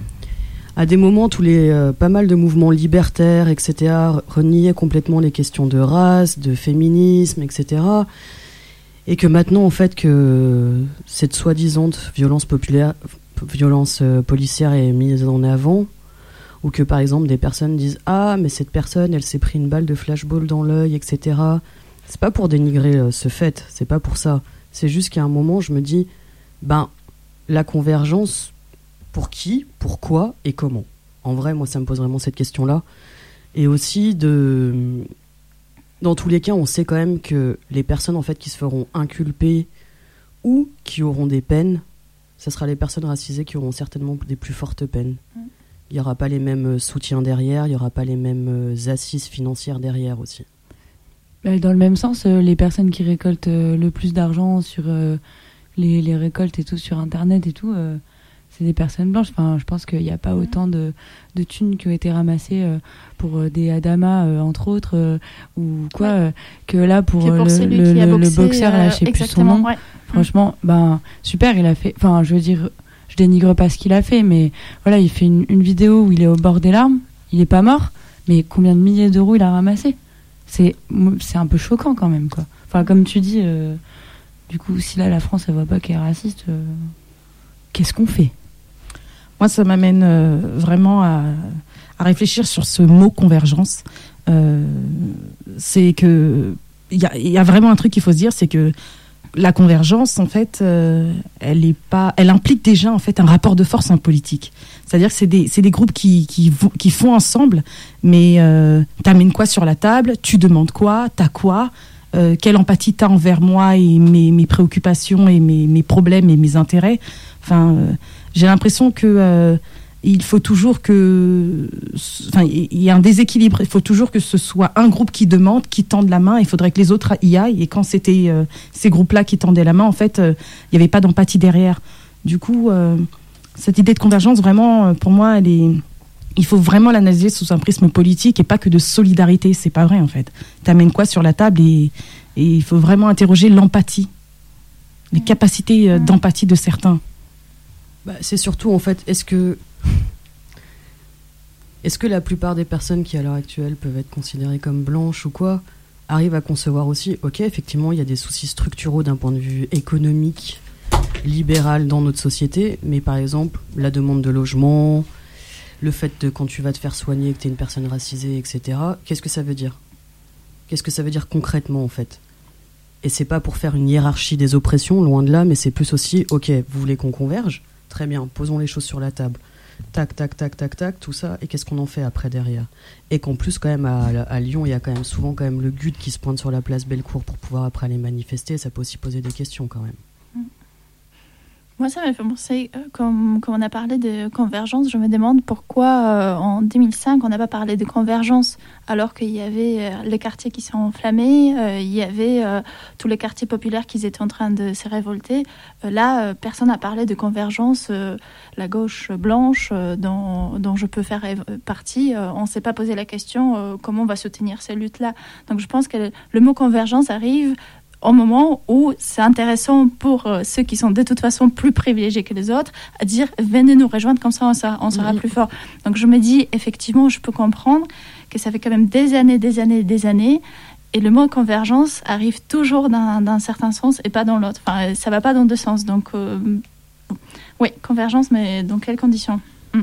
à des moments, tous les euh, pas mal de mouvements libertaires, etc., reniaient complètement les questions de race, de féminisme, etc. Et que maintenant, en fait, que cette soi-disant violence populaire, violence euh, policière est mise en avant, ou que par exemple des personnes disent ah mais cette personne elle s'est pris une balle de flashball dans l'œil, etc. C'est pas pour dénigrer euh, ce fait, c'est pas pour ça. C'est juste qu'à un moment, je me dis, ben, la convergence, pour qui, pourquoi et comment En vrai, moi, ça me pose vraiment cette question-là. Et aussi, de, dans tous les cas, on sait quand même que les personnes, en fait, qui se feront inculper ou qui auront des peines, ce sera les personnes racisées qui auront certainement des plus fortes peines. Il n'y aura pas les mêmes euh, soutiens derrière, il n'y aura pas les mêmes euh, assises financières derrière aussi. Dans le même sens, euh, les personnes qui récoltent le plus d'argent sur les, les récoltes et tout sur Internet et tout, euh, c'est des personnes blanches. Enfin, je pense qu'il n'y a pas autant de, de thunes qui ont été ramassées euh, pour euh, des Adama, euh, entre autres, euh, ou quoi, que là pour, pour le, boxeur, là, je sais plus son nom. ouais. Franchement, ben super, il a fait. Enfin, je veux dire, je dénigre pas ce qu'il a fait, mais voilà, il fait une, une vidéo où il est au bord des larmes. Il est pas mort, mais combien de milliers d'euros il a ramassé? C'est c'est un peu choquant quand même, quoi. Enfin, comme tu dis, du coup, si là la France elle voit pas qu'elle est raciste, qu'est-ce qu'on fait? Moi, ça m'amène euh, vraiment à, réfléchir sur ce mot convergence. Euh, c'est que il y a, vraiment un truc qu'il faut se dire, c'est que la convergence, en fait, euh, elle est pas, elle implique déjà en fait un rapport de force en politique. C'est-à-dire que c'est des, groupes qui, font ensemble, mais euh, t'amènes quoi sur la table, tu demandes quoi, t'as quoi, quelle empathie t'as envers moi et mes, préoccupations et mes, mes problèmes et mes intérêts? Enfin, j'ai l'impression que euh, il faut toujours que, enfin, il y a un déséquilibre. Il faut toujours que ce soit un groupe qui demande, qui tende la main. Il faudrait que les autres y aillent. Et quand c'était euh, ces groupes-là qui tendaient la main, en fait, euh, il n'y avait pas d'empathie derrière. Du coup, cette idée de convergence, vraiment, pour moi, elle est. Il faut vraiment l'analyser sous un prisme politique et pas que de solidarité. C'est pas vrai, en fait. T'amènes quoi sur la table et, et il faut vraiment interroger l'empathie, les capacités d'empathie de certains. Bah, c'est surtout en fait, est-ce que est-ce que la plupart des personnes qui à l'heure actuelle peuvent être considérées comme blanches ou quoi arrivent à concevoir aussi, ok, effectivement, il y a des soucis structuraux d'un point de vue économique, libéral dans notre société, mais par exemple, la demande de logement, le fait de quand tu vas te faire soigner que tu es une personne racisée, etc., qu'est-ce que ça veut dire? Qu'est-ce que ça veut dire concrètement en fait? Et c'est pas pour faire une hiérarchie des oppressions, loin de là, mais c'est plus aussi, ok, vous voulez qu'on converge? Très bien, posons les choses sur la table. Tac, tac, tac, tac, tac, tout ça. Et qu'est-ce qu'on en fait après derrière? Et qu'en plus, quand même, à, Lyon, il y a quand même souvent quand même le GUD qui se pointe sur la place Bellecour pour pouvoir après aller manifester. Ça peut aussi poser des questions quand même. Moi, ça m'a fait penser, euh, comme, comme on a parlé de convergence, je me demande pourquoi euh, en 2005 on n'a pas parlé de convergence alors qu'il y avait euh, les quartiers qui sont enflammés, euh, il y avait tous les quartiers populaires qui étaient en train de se révolter. Là, personne n'a parlé de convergence, la gauche blanche dont, dont je peux faire partie. on ne s'est pas posé la question comment on va soutenir ces luttes-là. Donc je pense que le mot convergence arrive au moment où c'est intéressant pour euh, ceux qui sont de toute façon plus privilégiés que les autres à dire venez nous rejoindre comme ça on sera, on sera plus fort. Donc je me dis effectivement je peux comprendre que ça fait quand même des années, des années, des années et le mot convergence arrive toujours d'un d'un certain sens et pas dans l'autre. Enfin ça va pas dans deux sens. Donc euh, oui convergence mais dans quelles conditions? Mm.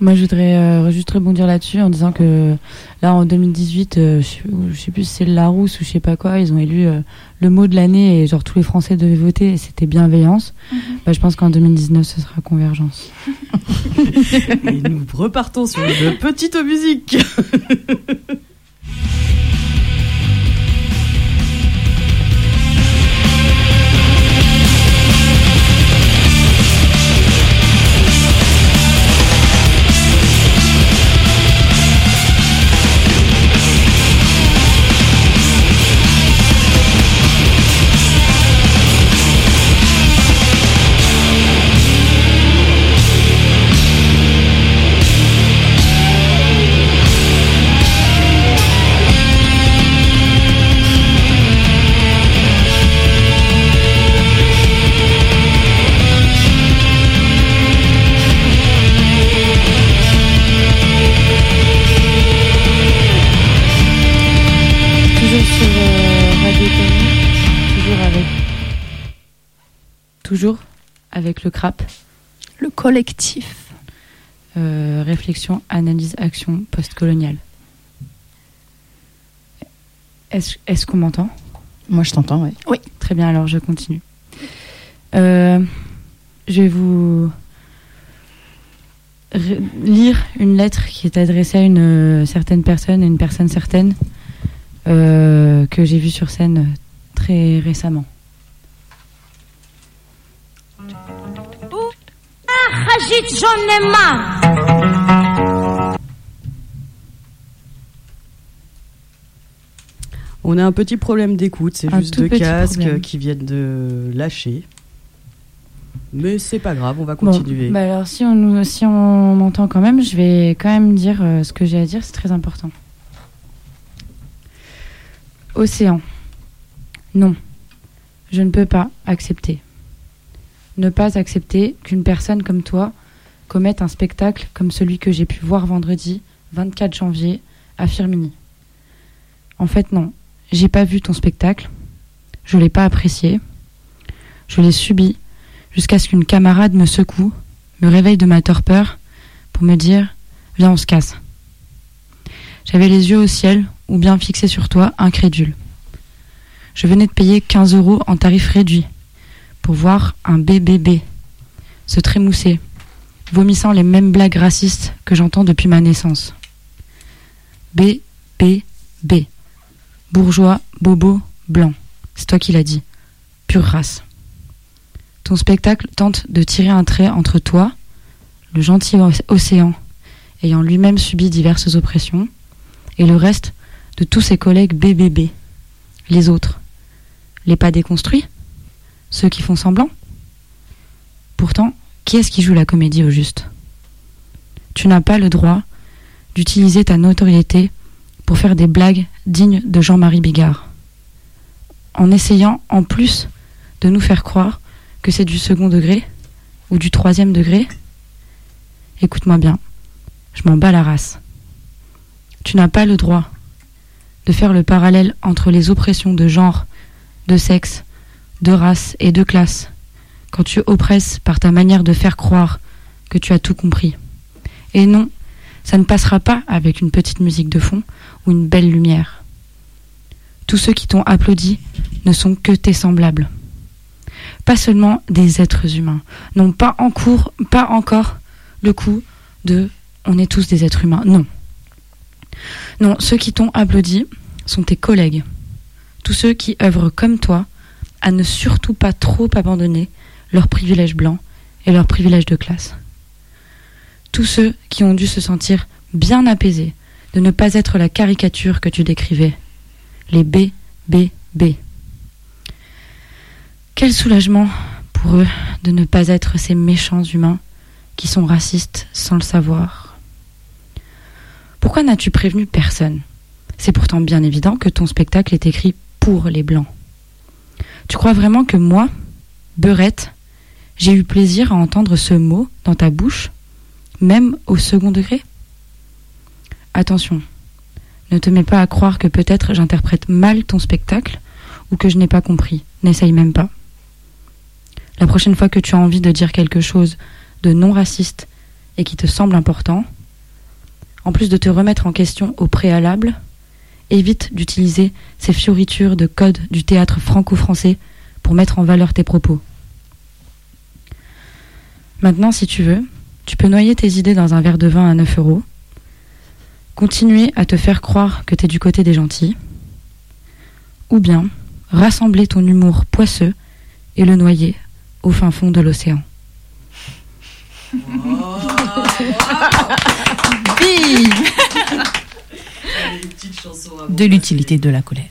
Moi, je voudrais euh, juste rebondir là-dessus en disant que là, en 2018, euh, je, sais, je sais plus si c'est le Larousse ou je sais pas quoi, ils ont élu euh, le mot de l'année et genre tous les Français devaient voter et c'était bienveillance. Bah, je pense qu'en 2019, ce sera convergence. Et nous repartons sur une petite musique. le collectif. Euh, réflexion, analyse, action postcoloniale. Est-ce qu'on m'entend? Moi, je t'entends, oui. Oui. Très bien, alors je continue. Euh, je vais vous re- lire une lettre qui est adressée à une euh, certaine personne, à une personne certaine, euh, que j'ai vue sur scène très récemment. On a un petit problème d'écoute, c'est juste deux casques problème. qui viennent de lâcher. Mais c'est pas grave, on va Bon, continuer. bah alors si on nous- si on m'entend quand même, je vais quand même dire euh, ce que j'ai à dire, c'est très important. Océan. Non. Je ne peux pas accepter. Ne pas accepter qu'une personne comme toi commette un spectacle comme celui que j'ai pu voir vendredi 24 janvier à Firmini. En fait non, j'ai pas vu ton spectacle. Je l'ai pas apprécié. Je l'ai subi jusqu'à ce qu'une camarade me secoue, me réveille de ma torpeur pour me dire Viens, on se casse. J'avais les yeux au ciel ou bien fixés sur toi, incrédule. je venais de payer 15 euros en tarif réduit pour voir un BBB se trémousser, vomissant les mêmes blagues racistes que j'entends depuis ma naissance. B, B. Bourgeois, bobo, blanc. C'est toi qui l'as dit. Pure race. Ton spectacle tente de tirer un trait entre toi, le gentil océan, ayant lui-même subi diverses oppressions, et le reste de tous ses collègues BBB, les autres. Les pas déconstruits Ceux qui font semblant Pourtant, qui est-ce qui joue la comédie au juste? Tu n'as pas le droit d'utiliser ta notoriété pour faire des blagues dignes de Jean-Marie Bigard. En essayant, en plus, de nous faire croire que c'est du second degré ou du troisième degré Écoute-moi bien, je m'en bats la race. Tu n'as pas le droit de faire le parallèle entre les oppressions de genre, de sexe, de race et de classe quand tu oppresses par ta manière de faire croire que tu as tout compris. Et non, ça ne passera pas avec une petite musique de fond ou une belle lumière. Tous ceux qui t'ont applaudi ne sont que tes semblables. Pas seulement des êtres humains, n'ont pas en cours, pas encore le coup de on est tous des êtres humains. Non. Non, ceux qui t'ont applaudi sont tes collègues. Tous ceux qui œuvrent comme toi à ne surtout pas trop abandonner leurs privilèges blancs et leurs privilèges de classe. Tous ceux qui ont dû se sentir bien apaisés de ne pas être la caricature que tu décrivais. Les B, B, B. Quel soulagement pour eux de ne pas être ces méchants humains qui sont racistes sans le savoir. Pourquoi n'as-tu prévenu personne? C'est pourtant bien évident que ton spectacle est écrit pour les blancs. Tu crois vraiment que moi, Beurette, j'ai eu plaisir à entendre ce mot dans ta bouche, même au second degré? Attention, ne te mets pas à croire que peut-être j'interprète mal ton spectacle ou que je n'ai pas compris. N'essaye même pas. La prochaine fois que tu as envie de dire quelque chose de non raciste et qui te semble important, en plus de te remettre en question au préalable, évite d'utiliser ces fioritures de code du théâtre franco-français pour mettre en valeur tes propos. Maintenant, si tu veux, tu peux noyer tes idées dans un verre de vin à 9 euros, continuer à te faire croire que tu es du côté des gentils, ou bien rassembler ton humour poisseux et le noyer au fin fond de l'océan. de l'utilité de la colère.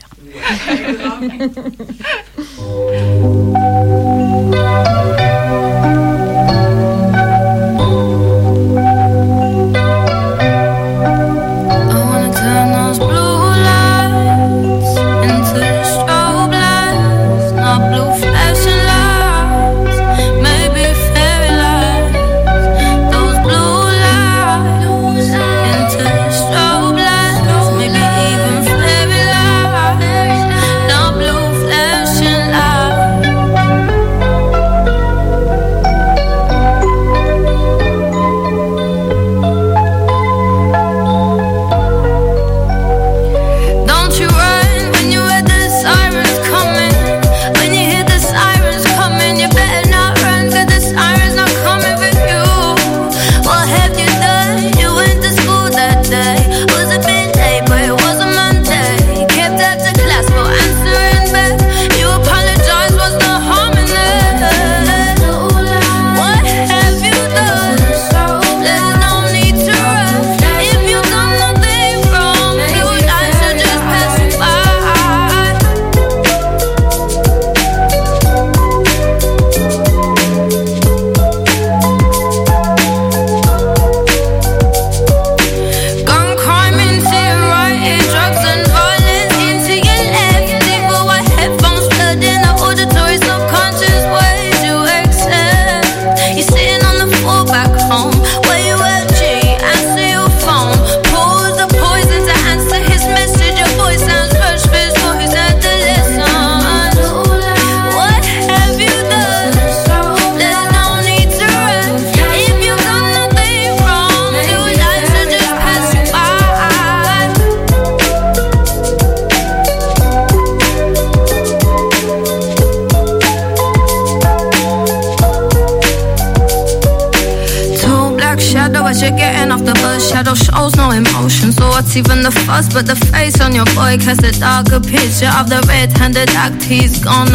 boy casts a darker picture of the red-handed act he's gonna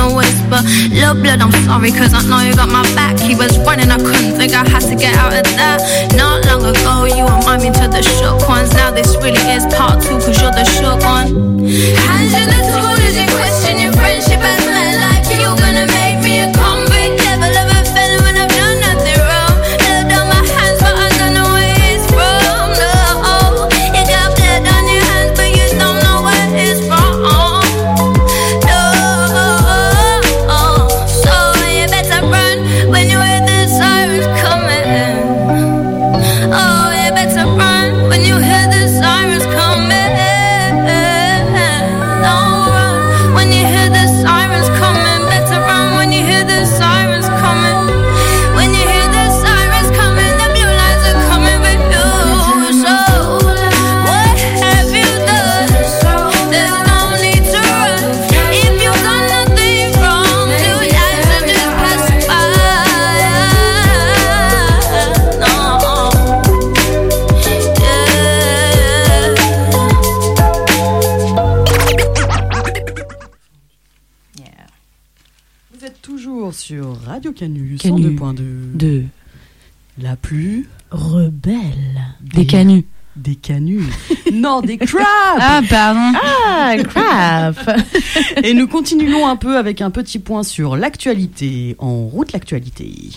non, des crabs Ah, pardon. Ah, crap Et nous continuons un peu avec un petit point sur l'actualité. En route l'actualité.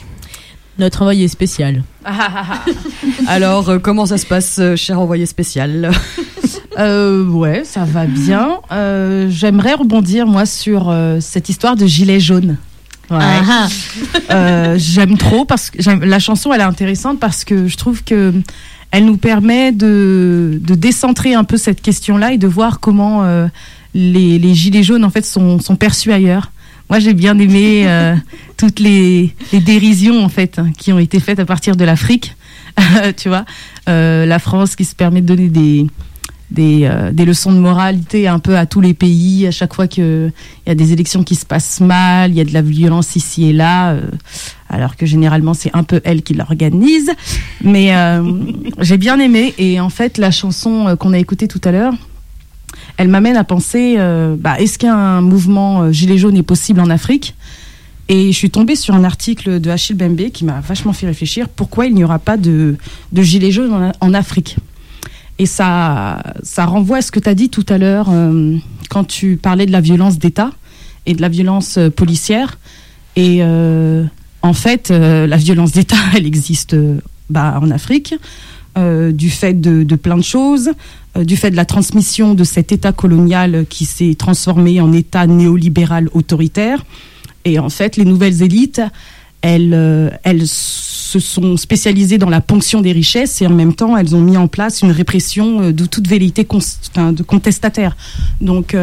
Notre envoyé spécial. Alors, euh, comment ça se passe, euh, cher envoyé spécial? Euh, ouais, ça va bien. Euh, J'aimerais rebondir, moi, sur euh, cette histoire de gilet jaune. Ouais. Ah, Euh, j'aime trop parce que la chanson elle est intéressante parce que je trouve que elle nous permet de, de décentrer un peu cette question-là et de voir comment euh, les, les gilets jaunes en fait sont, sont perçus ailleurs. Moi j'ai bien aimé euh, toutes les, les dérisions en fait hein, qui ont été faites à partir de l'Afrique, tu vois, Euh, la France qui se permet de donner des des, des leçons de moralité un peu à tous les pays à chaque fois qu'il y a des élections qui se passent mal, il y a de la violence ici et là, alors que généralement c'est un peu elle qui l'organise. Mais euh, j'ai bien aimé et en fait la chanson euh, qu'on a écoutée tout à l'heure, elle m'amène à penser, euh, bah, est-ce qu'un mouvement gilet jaune est possible en Afrique? Et je suis tombée sur un article de Achille Bembe qui m'a vachement fait réfléchir pourquoi il n'y aura pas de, de gilets jaunes en, en Afrique? Et ça, ça renvoie à ce que tu as dit tout à l'heure euh, quand tu parlais de la violence d'État et de la violence policière. Et euh, en fait, euh, la violence d'État, elle existe euh, bah, en Afrique, euh, du fait de, plein de choses, du fait de la transmission de cet État colonial qui s'est transformé en État néolibéral autoritaire. Et en fait, les nouvelles élites, elles, elles se sont spécialisées dans la ponction des richesses et en même temps, elles ont mis en place une répression de toute enfin, de contestataire. Donc,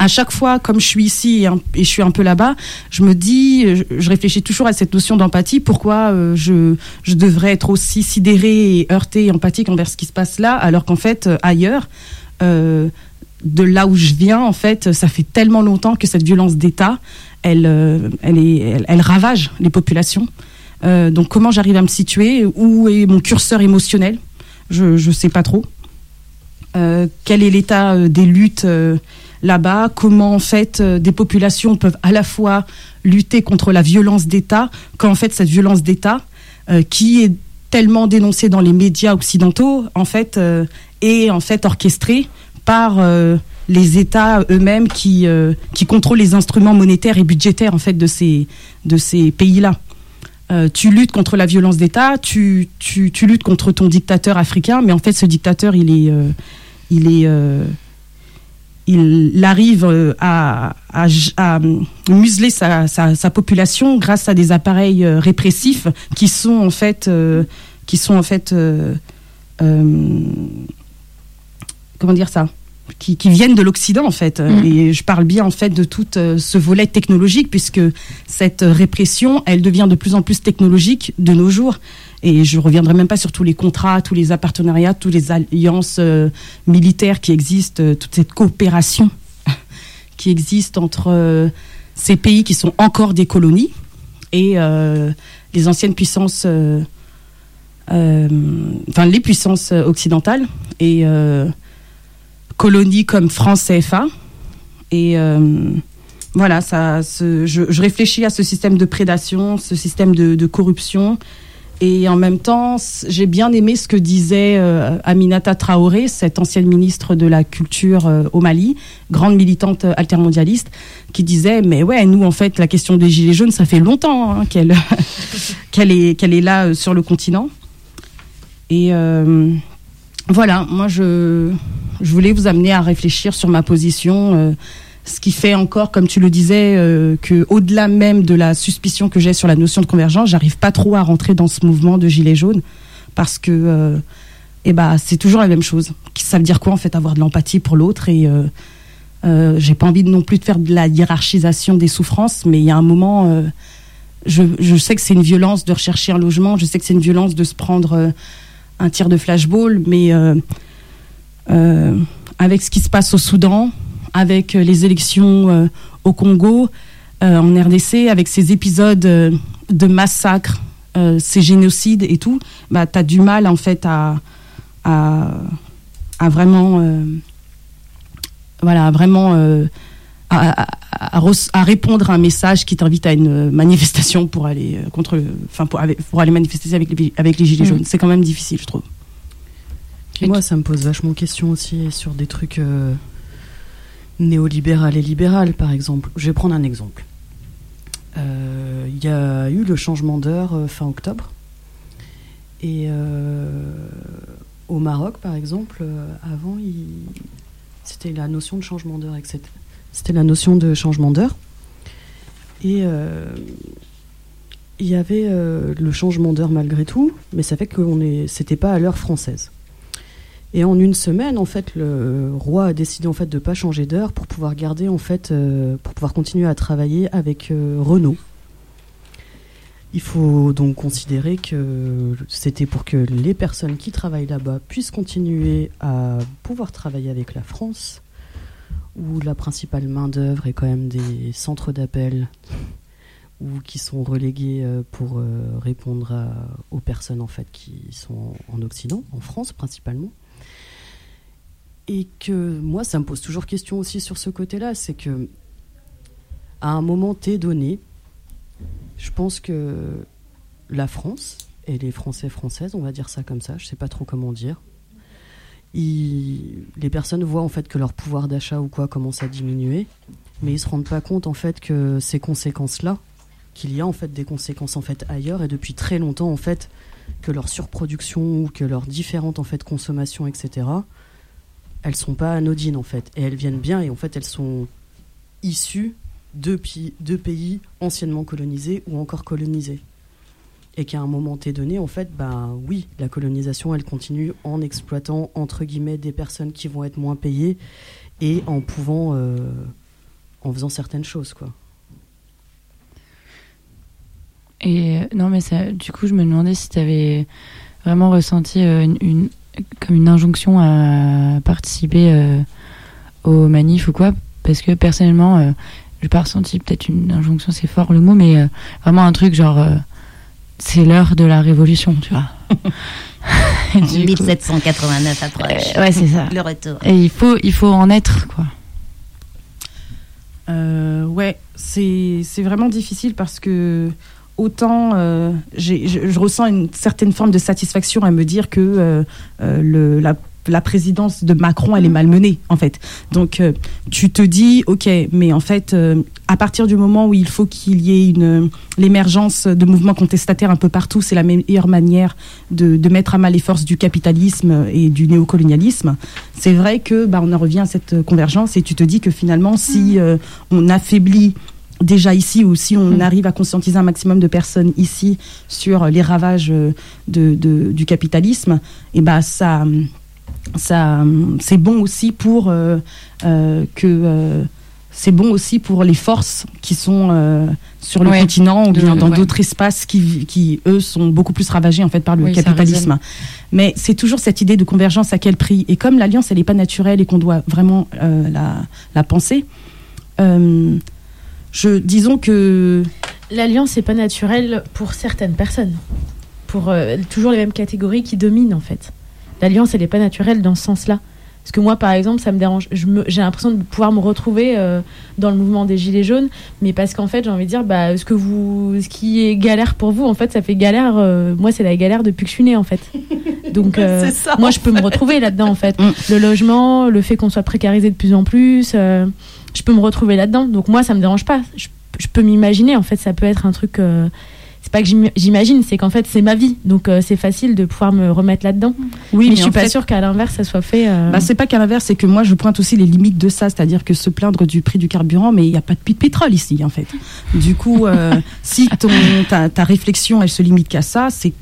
à chaque fois, comme je suis ici et, je suis un peu là-bas, je me dis, je, réfléchis toujours à cette notion d'empathie. Pourquoi euh, je, devrais être aussi sidérée et heurtée et empathique envers ce qui se passe là, alors qu'en fait, euh, ailleurs, euh, de là où je viens, en fait, ça fait tellement longtemps que cette violence d'État, elle, elle, ravage les populations. Donc, comment j'arrive à me situer? Où est mon curseur émotionnel? Je ne sais pas trop. Quel est l'état des luttes là-bas Comment en fait euh, des populations peuvent à la fois lutter contre la violence d'État, quand en fait cette violence d'État, euh, qui est tellement dénoncée dans les médias occidentaux, en fait, euh, est en fait orchestrée par les États eux-mêmes qui qui contrôlent les instruments monétaires et budgétaires en fait de ces de ces pays-là. Tu luttes contre la violence d'État, tu, tu, tu luttes contre ton dictateur africain, mais en fait, ce dictateur, il est, il est, il arrive euh, à, à, à museler sa, sa, sa population grâce à des appareils euh, répressifs qui sont en fait, euh, qui sont en fait, euh, euh, comment dire ça? Qui, qui viennent de l'Occident en fait. Mm. Et je parle bien en fait de tout euh, ce volet technologique puisque cette répression, elle devient de plus en plus technologique de nos jours. Et je reviendrai même pas sur tous les contrats, tous les partenariats, toutes les alliances euh, militaires qui existent, euh, toute cette coopération qui existe entre euh, ces pays qui sont encore des colonies et les anciennes puissances enfin les puissances occidentales et colonies comme France CFA. Et voilà, ça, je, réfléchis à ce système de prédation, ce système de corruption. Et en même temps, j'ai bien aimé ce que disait euh, Aminata Traoré, cette ancienne ministre de la Culture euh, au Mali, grande militante altermondialiste, qui disait mais ouais, nous en fait, la question des gilets jaunes, ça fait longtemps hein, qu'elle qu'elle est qu'elle est là euh, sur le continent. Et voilà, moi je je voulais vous amener à réfléchir sur ma position ce qui fait encore, comme tu le disais, euh, que au-delà même de la suspicion que j'ai sur la notion de convergence, j'arrive pas trop à rentrer dans ce mouvement de gilets jaunes parce que euh, eh ben, c'est toujours la même chose. Ça veut dire quoi en fait avoir de l'empathie pour l'autre et euh, euh, j'ai pas envie non plus de faire de la hiérarchisation des souffrances, mais il y a un moment, je, je, sais que c'est une violence de rechercher un logement, je sais que c'est une violence de se prendre un tir de flashball, mais avec ce qui se passe au Soudan, avec euh, les élections euh, au Congo, euh, en RDC, avec ces épisodes de massacres, ces génocides et tout, bah, tu as du mal en fait à, à, à vraiment, voilà, vraiment à, à, répondre à un message qui t'invite à une manifestation pour aller contre, enfin pour, pour, aller manifester avec les, avec les gilets mm. jaunes. C'est quand même difficile, je trouve. moi, ça me pose vachement de questions aussi sur des trucs néolibéral et libéral, par exemple. Je vais prendre un exemple. Euh, il y a eu le changement d'heure euh, fin octobre. Et euh, au Maroc, par exemple, avant, c'était la notion de changement d'heure, etc. C'était la notion de changement d'heure. Et il y avait le changement d'heure malgré tout, mais ça fait que c'était pas à l'heure française. Et en une semaine, en fait, le roi a décidé en fait de pas changer d'heure pour pouvoir garder en fait, euh, pour pouvoir continuer à travailler avec euh, Renault. Il faut donc considérer que c'était pour que les personnes qui travaillent là-bas puissent continuer à pouvoir travailler avec la France, où la principale main d'œuvre est quand même des centres d'appel ou qui sont relégués euh, pour répondre aux personnes en fait qui sont en Occident, en France principalement. Et que moi, ça me pose toujours question aussi sur ce côté-là, c'est que à un moment T donné, je pense que la France et les Français françaises, on va dire ça comme ça, je sais pas trop comment dire, les personnes voient en fait que leur pouvoir d'achat ou quoi commence à diminuer, mais ils se rendent pas compte en fait que ces conséquences-là, qu'il y a en fait des conséquences en fait ailleurs et depuis très longtemps en fait que leur surproduction ou que leurs différentes en fait consommations etc elles sont pas anodines en fait. Et elles viennent bien et en fait elles sont issues de, pays anciennement colonisés ou encore colonisés. Et qu'à un moment donné en fait bah oui la colonisation elle continue en exploitant entre guillemets des personnes qui vont être moins payées et en pouvant euh, en faisant certaines choses quoi. Et non mais ça, du coup je me demandais si tu avais vraiment ressenti euh, une comme une injonction à participer euh, aux manifs ou quoi, parce que personnellement, euh, je n'ai pas ressenti peut-être une injonction, c'est fort le mot, mais euh, vraiment un truc genre, c'est l'heure de la révolution, tu vois. 1789 approche. ouais, c'est ça. Le retour. Et il faut, il faut en être, quoi. ouais, c'est vraiment difficile parce que autant euh, je, ressens une certaine forme de satisfaction à me dire que euh, euh, le, la, présidence de Macron, elle est malmenée, en fait. Donc, tu te dis, OK, mais en fait, à partir du moment où il faut qu'il y ait une l'émergence de mouvements contestataires un peu partout, c'est la meilleure manière de, mettre à mal les forces du capitalisme et du néocolonialisme. C'est vrai que bah, on en revient à cette convergence et tu te dis que finalement, si mmh. on affaiblit déjà ici ou si on mm. arrive à conscientiser un maximum de personnes ici sur les ravages euh, de, du capitalisme, et eh ben ça, ça c'est bon aussi pour euh, euh, que c'est bon aussi pour les forces qui sont sur le continent ou bien dans d'autres espaces qui, qui, eux, sont beaucoup plus ravagés en fait par le capitalisme. Mais c'est toujours cette idée de convergence à quel prix Et comme l'alliance, elle n'est pas naturelle et qu'on doit vraiment la, la, penser, je, disons que l'alliance n'est pas naturelle pour certaines personnes. pour euh, toujours les mêmes catégories qui dominent en fait. L'alliance, elle n'est pas naturelle dans ce sens-là. Parce que moi, par exemple, ça me dérange. J'ai l'impression de pouvoir me retrouver euh, dans le mouvement des Gilets jaunes, mais parce qu'en fait, j'ai envie de dire, bah, ce, que vous, ce qui est galère pour vous, en fait, ça fait galère. euh, moi, c'est la galère depuis que je suis née, en fait. Donc, euh, ça, moi, je peux me retrouver là-dedans, en fait. Mm. Le logement, le fait qu'on soit précarisé de plus en plus, euh, je peux me retrouver là-dedans. Donc, moi, ça me dérange pas. Je, je peux m'imaginer, en fait, ça peut être un truc. C'est pas que j'im- j'imagine, c'est qu'en fait, c'est ma vie. Donc, euh, c'est facile de pouvoir me remettre là-dedans. Oui, mais, mais je suis pas fait- sûre qu'à l'inverse, ça soit fait. euh, Bah, c'est pas qu'à l'inverse, c'est que moi je pointe aussi les limites de ça, c'est-à-dire que se plaindre du prix du carburant, mais il n'y a pas de puits de pétrole ici en fait. Du coup, euh, si ton, ta, ta réflexion elle se limite qu'à ça, c'est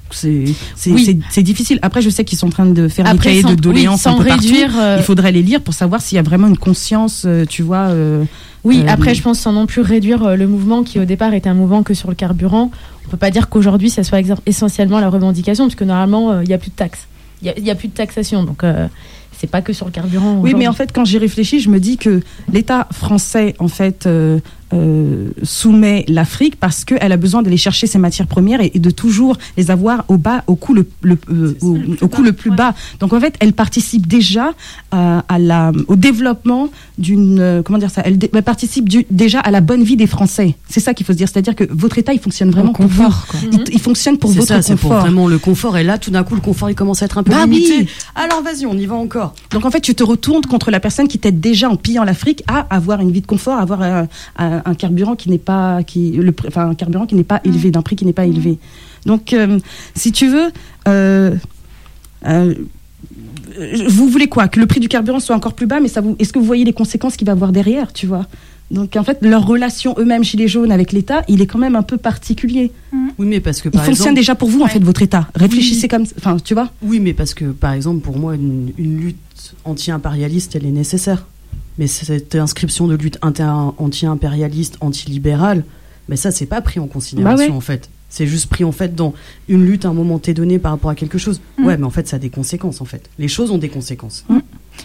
Oui. difficile. Après, je sais qu'ils sont en train de faire des Après, cahiers sans- de doléances oui, un sans peu réduire, Il faudrait les lire pour savoir s'il y a vraiment une conscience, tu vois. Oui, euh, après, je pense sans non plus réduire euh, le mouvement qui, au départ, était un mouvement que sur le carburant. On peut pas dire qu'aujourd'hui, ça soit essentiellement la revendication, parce que normalement, euh, il y a plus de taxes. Il y a- plus de taxation, donc euh, c'est pas que sur le carburant. Oui, mais en fait, quand j'y réfléchis, je me dis que l'État français, en fait, euh, euh, soumet l'Afrique parce qu'elle a besoin d'aller chercher ses matières premières et, et de toujours les avoir au bas, au coût le, le, euh, au, au coût le plus bas. Donc, en fait, elle participe déjà euh, à la, au développement d'une, euh, comment dire ça, elle, participe du- déjà à la bonne vie des Français. C'est ça qu'il faut se dire. C'est-à-dire que votre État, il fonctionne vraiment pour vous. Il, il fonctionne pour votre ça, c'est pour confort. vraiment le confort. Et là, tout d'un coup, le confort, il commence à être un peu Bah limité. oui. Alors, vas-y, on y va encore. Donc en fait, tu te retournes contre la personne qui t'aide déjà en pillant l'Afrique à avoir une vie de confort, à avoir euh, un, un carburant qui n'est pas qui le enfin un carburant qui n'est pas élevé, d'un prix qui n'est pas élevé. Donc euh, si tu veux euh, euh, vous voulez quoi? Que le prix du carburant soit encore plus bas, mais ça vous est-ce que vous voyez les conséquences qu'il va avoir derrière, tu vois? Donc en fait, leur relation eux-mêmes chez les jaunes avec l'État, il est quand même un peu particulier. Oui, mais parce que Il fonctionne déjà pour vous en fait votre État. Réfléchissez Oui. comme, enfin tu vois? Oui, mais parce que, par exemple, pour moi, une, une lutte anti-impérialiste, elle est nécessaire. Mais cette inscription de lutte anti-impérialiste, anti-libérale, mais ça, c'est pas pris en considération, Bah ouais. en fait. C'est juste pris, en fait, dans une lutte à un moment T donné par rapport à quelque chose. Mm. Ouais, mais en fait, ça a des conséquences, en fait. Les choses ont des conséquences.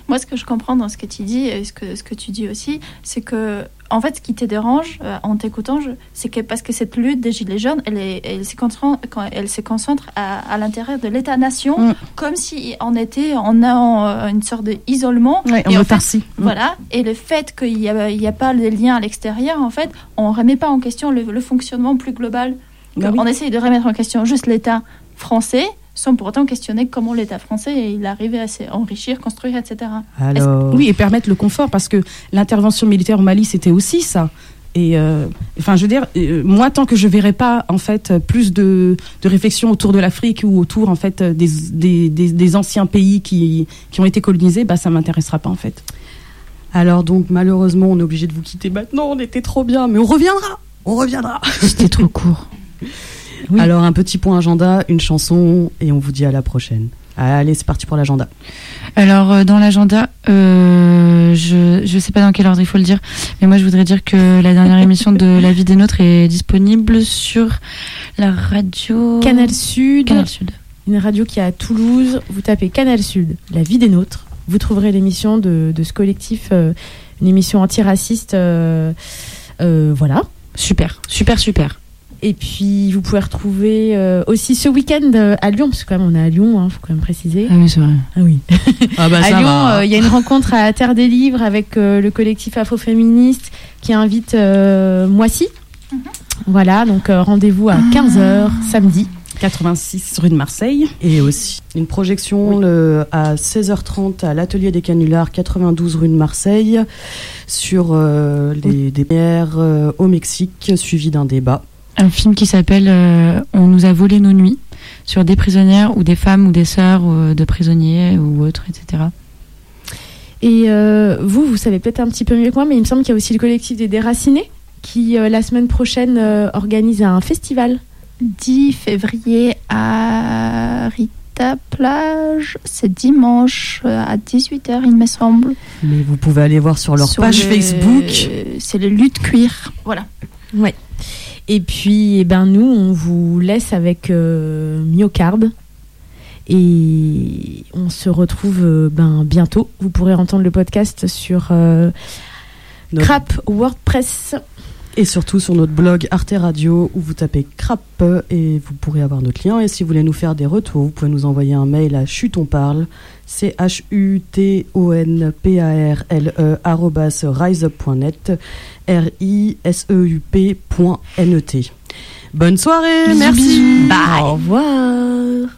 Moi, ce que je comprends dans ce que tu dis et ce que, ce que tu dis aussi, c'est que, en fait, ce qui te dérange euh, en t'écoutant, c'est que parce que cette lutte des Gilets jaunes, elle, est, elle, se, concentre, quand elle se concentre à, à l'intérieur de l'État-nation, Mm. comme si on était en, en, euh, une sorte d'isolement. Ouais, en Et en fait. Mm. Voilà. Et le fait qu'il n'y a, a pas de lien à l'extérieur, en fait, on ne remet pas en question le, le fonctionnement plus global. Bah oui. On essaye de remettre en question juste l'État français, sans pour autant questionner comment l'État français il arrivait à s'enrichir, construire, etc. Alors. Oui, et permettre le confort, parce que l'intervention militaire au Mali, c'était aussi ça. Et euh, enfin, je veux dire, euh, moi, tant que je verrai pas en fait plus de, de réflexion autour de l'Afrique ou autour en fait des, des, des, des anciens pays qui, qui ont été colonisés, bah ça m'intéressera pas en fait. Alors, donc, malheureusement, on est obligé de vous quitter maintenant. On était trop bien, mais on reviendra. On reviendra. C'était trop court. Alors, un petit point agenda, une chanson, et on vous dit à la prochaine. Allez, c'est parti pour l'agenda. Alors, euh, dans l'agenda, euh, je ne sais pas dans quel ordre il faut le dire, mais moi je voudrais dire que la dernière émission de La vie des nôtres est disponible sur la radio. Canal Sud, Canal Sud. une radio qui est à Toulouse. Vous tapez Canal Sud, La vie des nôtres. Vous trouverez l'émission de, de ce collectif, euh, une émission antiraciste. euh, voilà. Super, super, super. Et puis, vous pouvez retrouver euh, aussi ce week-end euh, à Lyon, parce que quand même on est à Lyon, il faut quand même préciser. Ah oui, c'est vrai. Ah oui. Ah bah, à ça Lyon, euh, il y a une rencontre à Terre des Livres avec euh, le collectif Afroféministe qui invite euh, Moissy. Voilà, donc euh, rendez-vous à 15h samedi. 86 rue de Marseille. Et aussi une projection le- à 16h30 à l'atelier des canulars 92 rue de Marseille sur euh, les des premières euh, au Mexique suivi d'un débat. Un film qui s'appelle euh, On nous a volé nos nuits sur des prisonnières ou des femmes ou des sœurs euh, de prisonniers ou autres, etc. Et euh, vous, vous savez peut-être un petit peu mieux que moi, mais il me semble qu'il y a aussi le collectif des Déracinés qui, euh, la semaine prochaine, euh, organise un festival. 10 février à Rita Plage, c'est dimanche à 18h, il me semble. Mais vous pouvez aller voir sur leur Sur page le- Facebook. C'est le lutte cuir. Voilà. Ouais. Et puis, eh ben, nous, on vous laisse avec euh, Myocarde. Et on se retrouve euh, ben, bientôt. Vous pourrez entendre le podcast sur euh, Crap WordPress. Et surtout sur notre blog Arte Radio où vous tapez crap et vous pourrez avoir notre lien. Et si vous voulez nous faire des retours, vous pouvez nous envoyer un mail à chutonparle, c h u t o n p a r l e arrobas riseup.net r i s e u p.net. Bonne soirée, merci. Bye. Au revoir.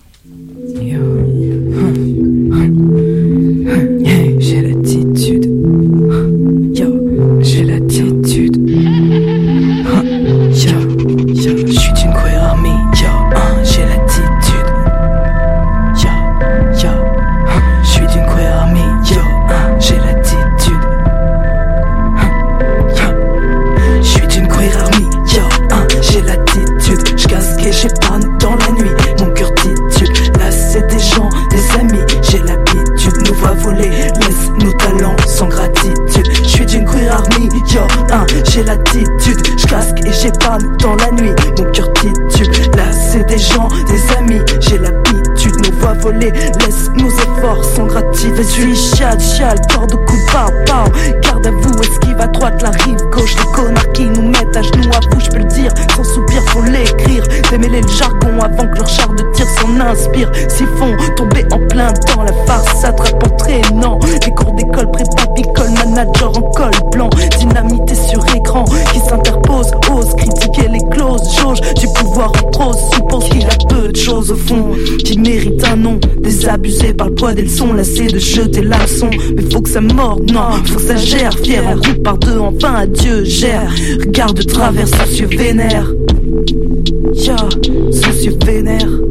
J'ai l'attitude. Je casque et j'épargne dans la nuit. Mon cœur titube. Là, c'est des gens, des amis. J'ai l'habitude, nous voit voler. Laisse nos efforts sans gratitude. Suis chial, chial, corps de coup, par. Garde à vous, esquive à droite, la avant que leur char de tir s'en inspire. S'ils font tomber en plein dans la farce, s'attrape en traînant. Les cours d'école, prépa, picole, manager en col blanc. Dynamité sur écran qui s'interpose, ose critiquer les clauses. Jauge du pouvoir en prose, suppose qu'il a peu de choses au fond qui méritent un nom. Désabusé par le poids des leçons, lassé de jeter la leçon. Mais faut que ça morde, non, faut que ça gère. Fier en par deux, enfin adieu, gère. Regarde de travers, soucieux vénère. Ya, soucieux vénère.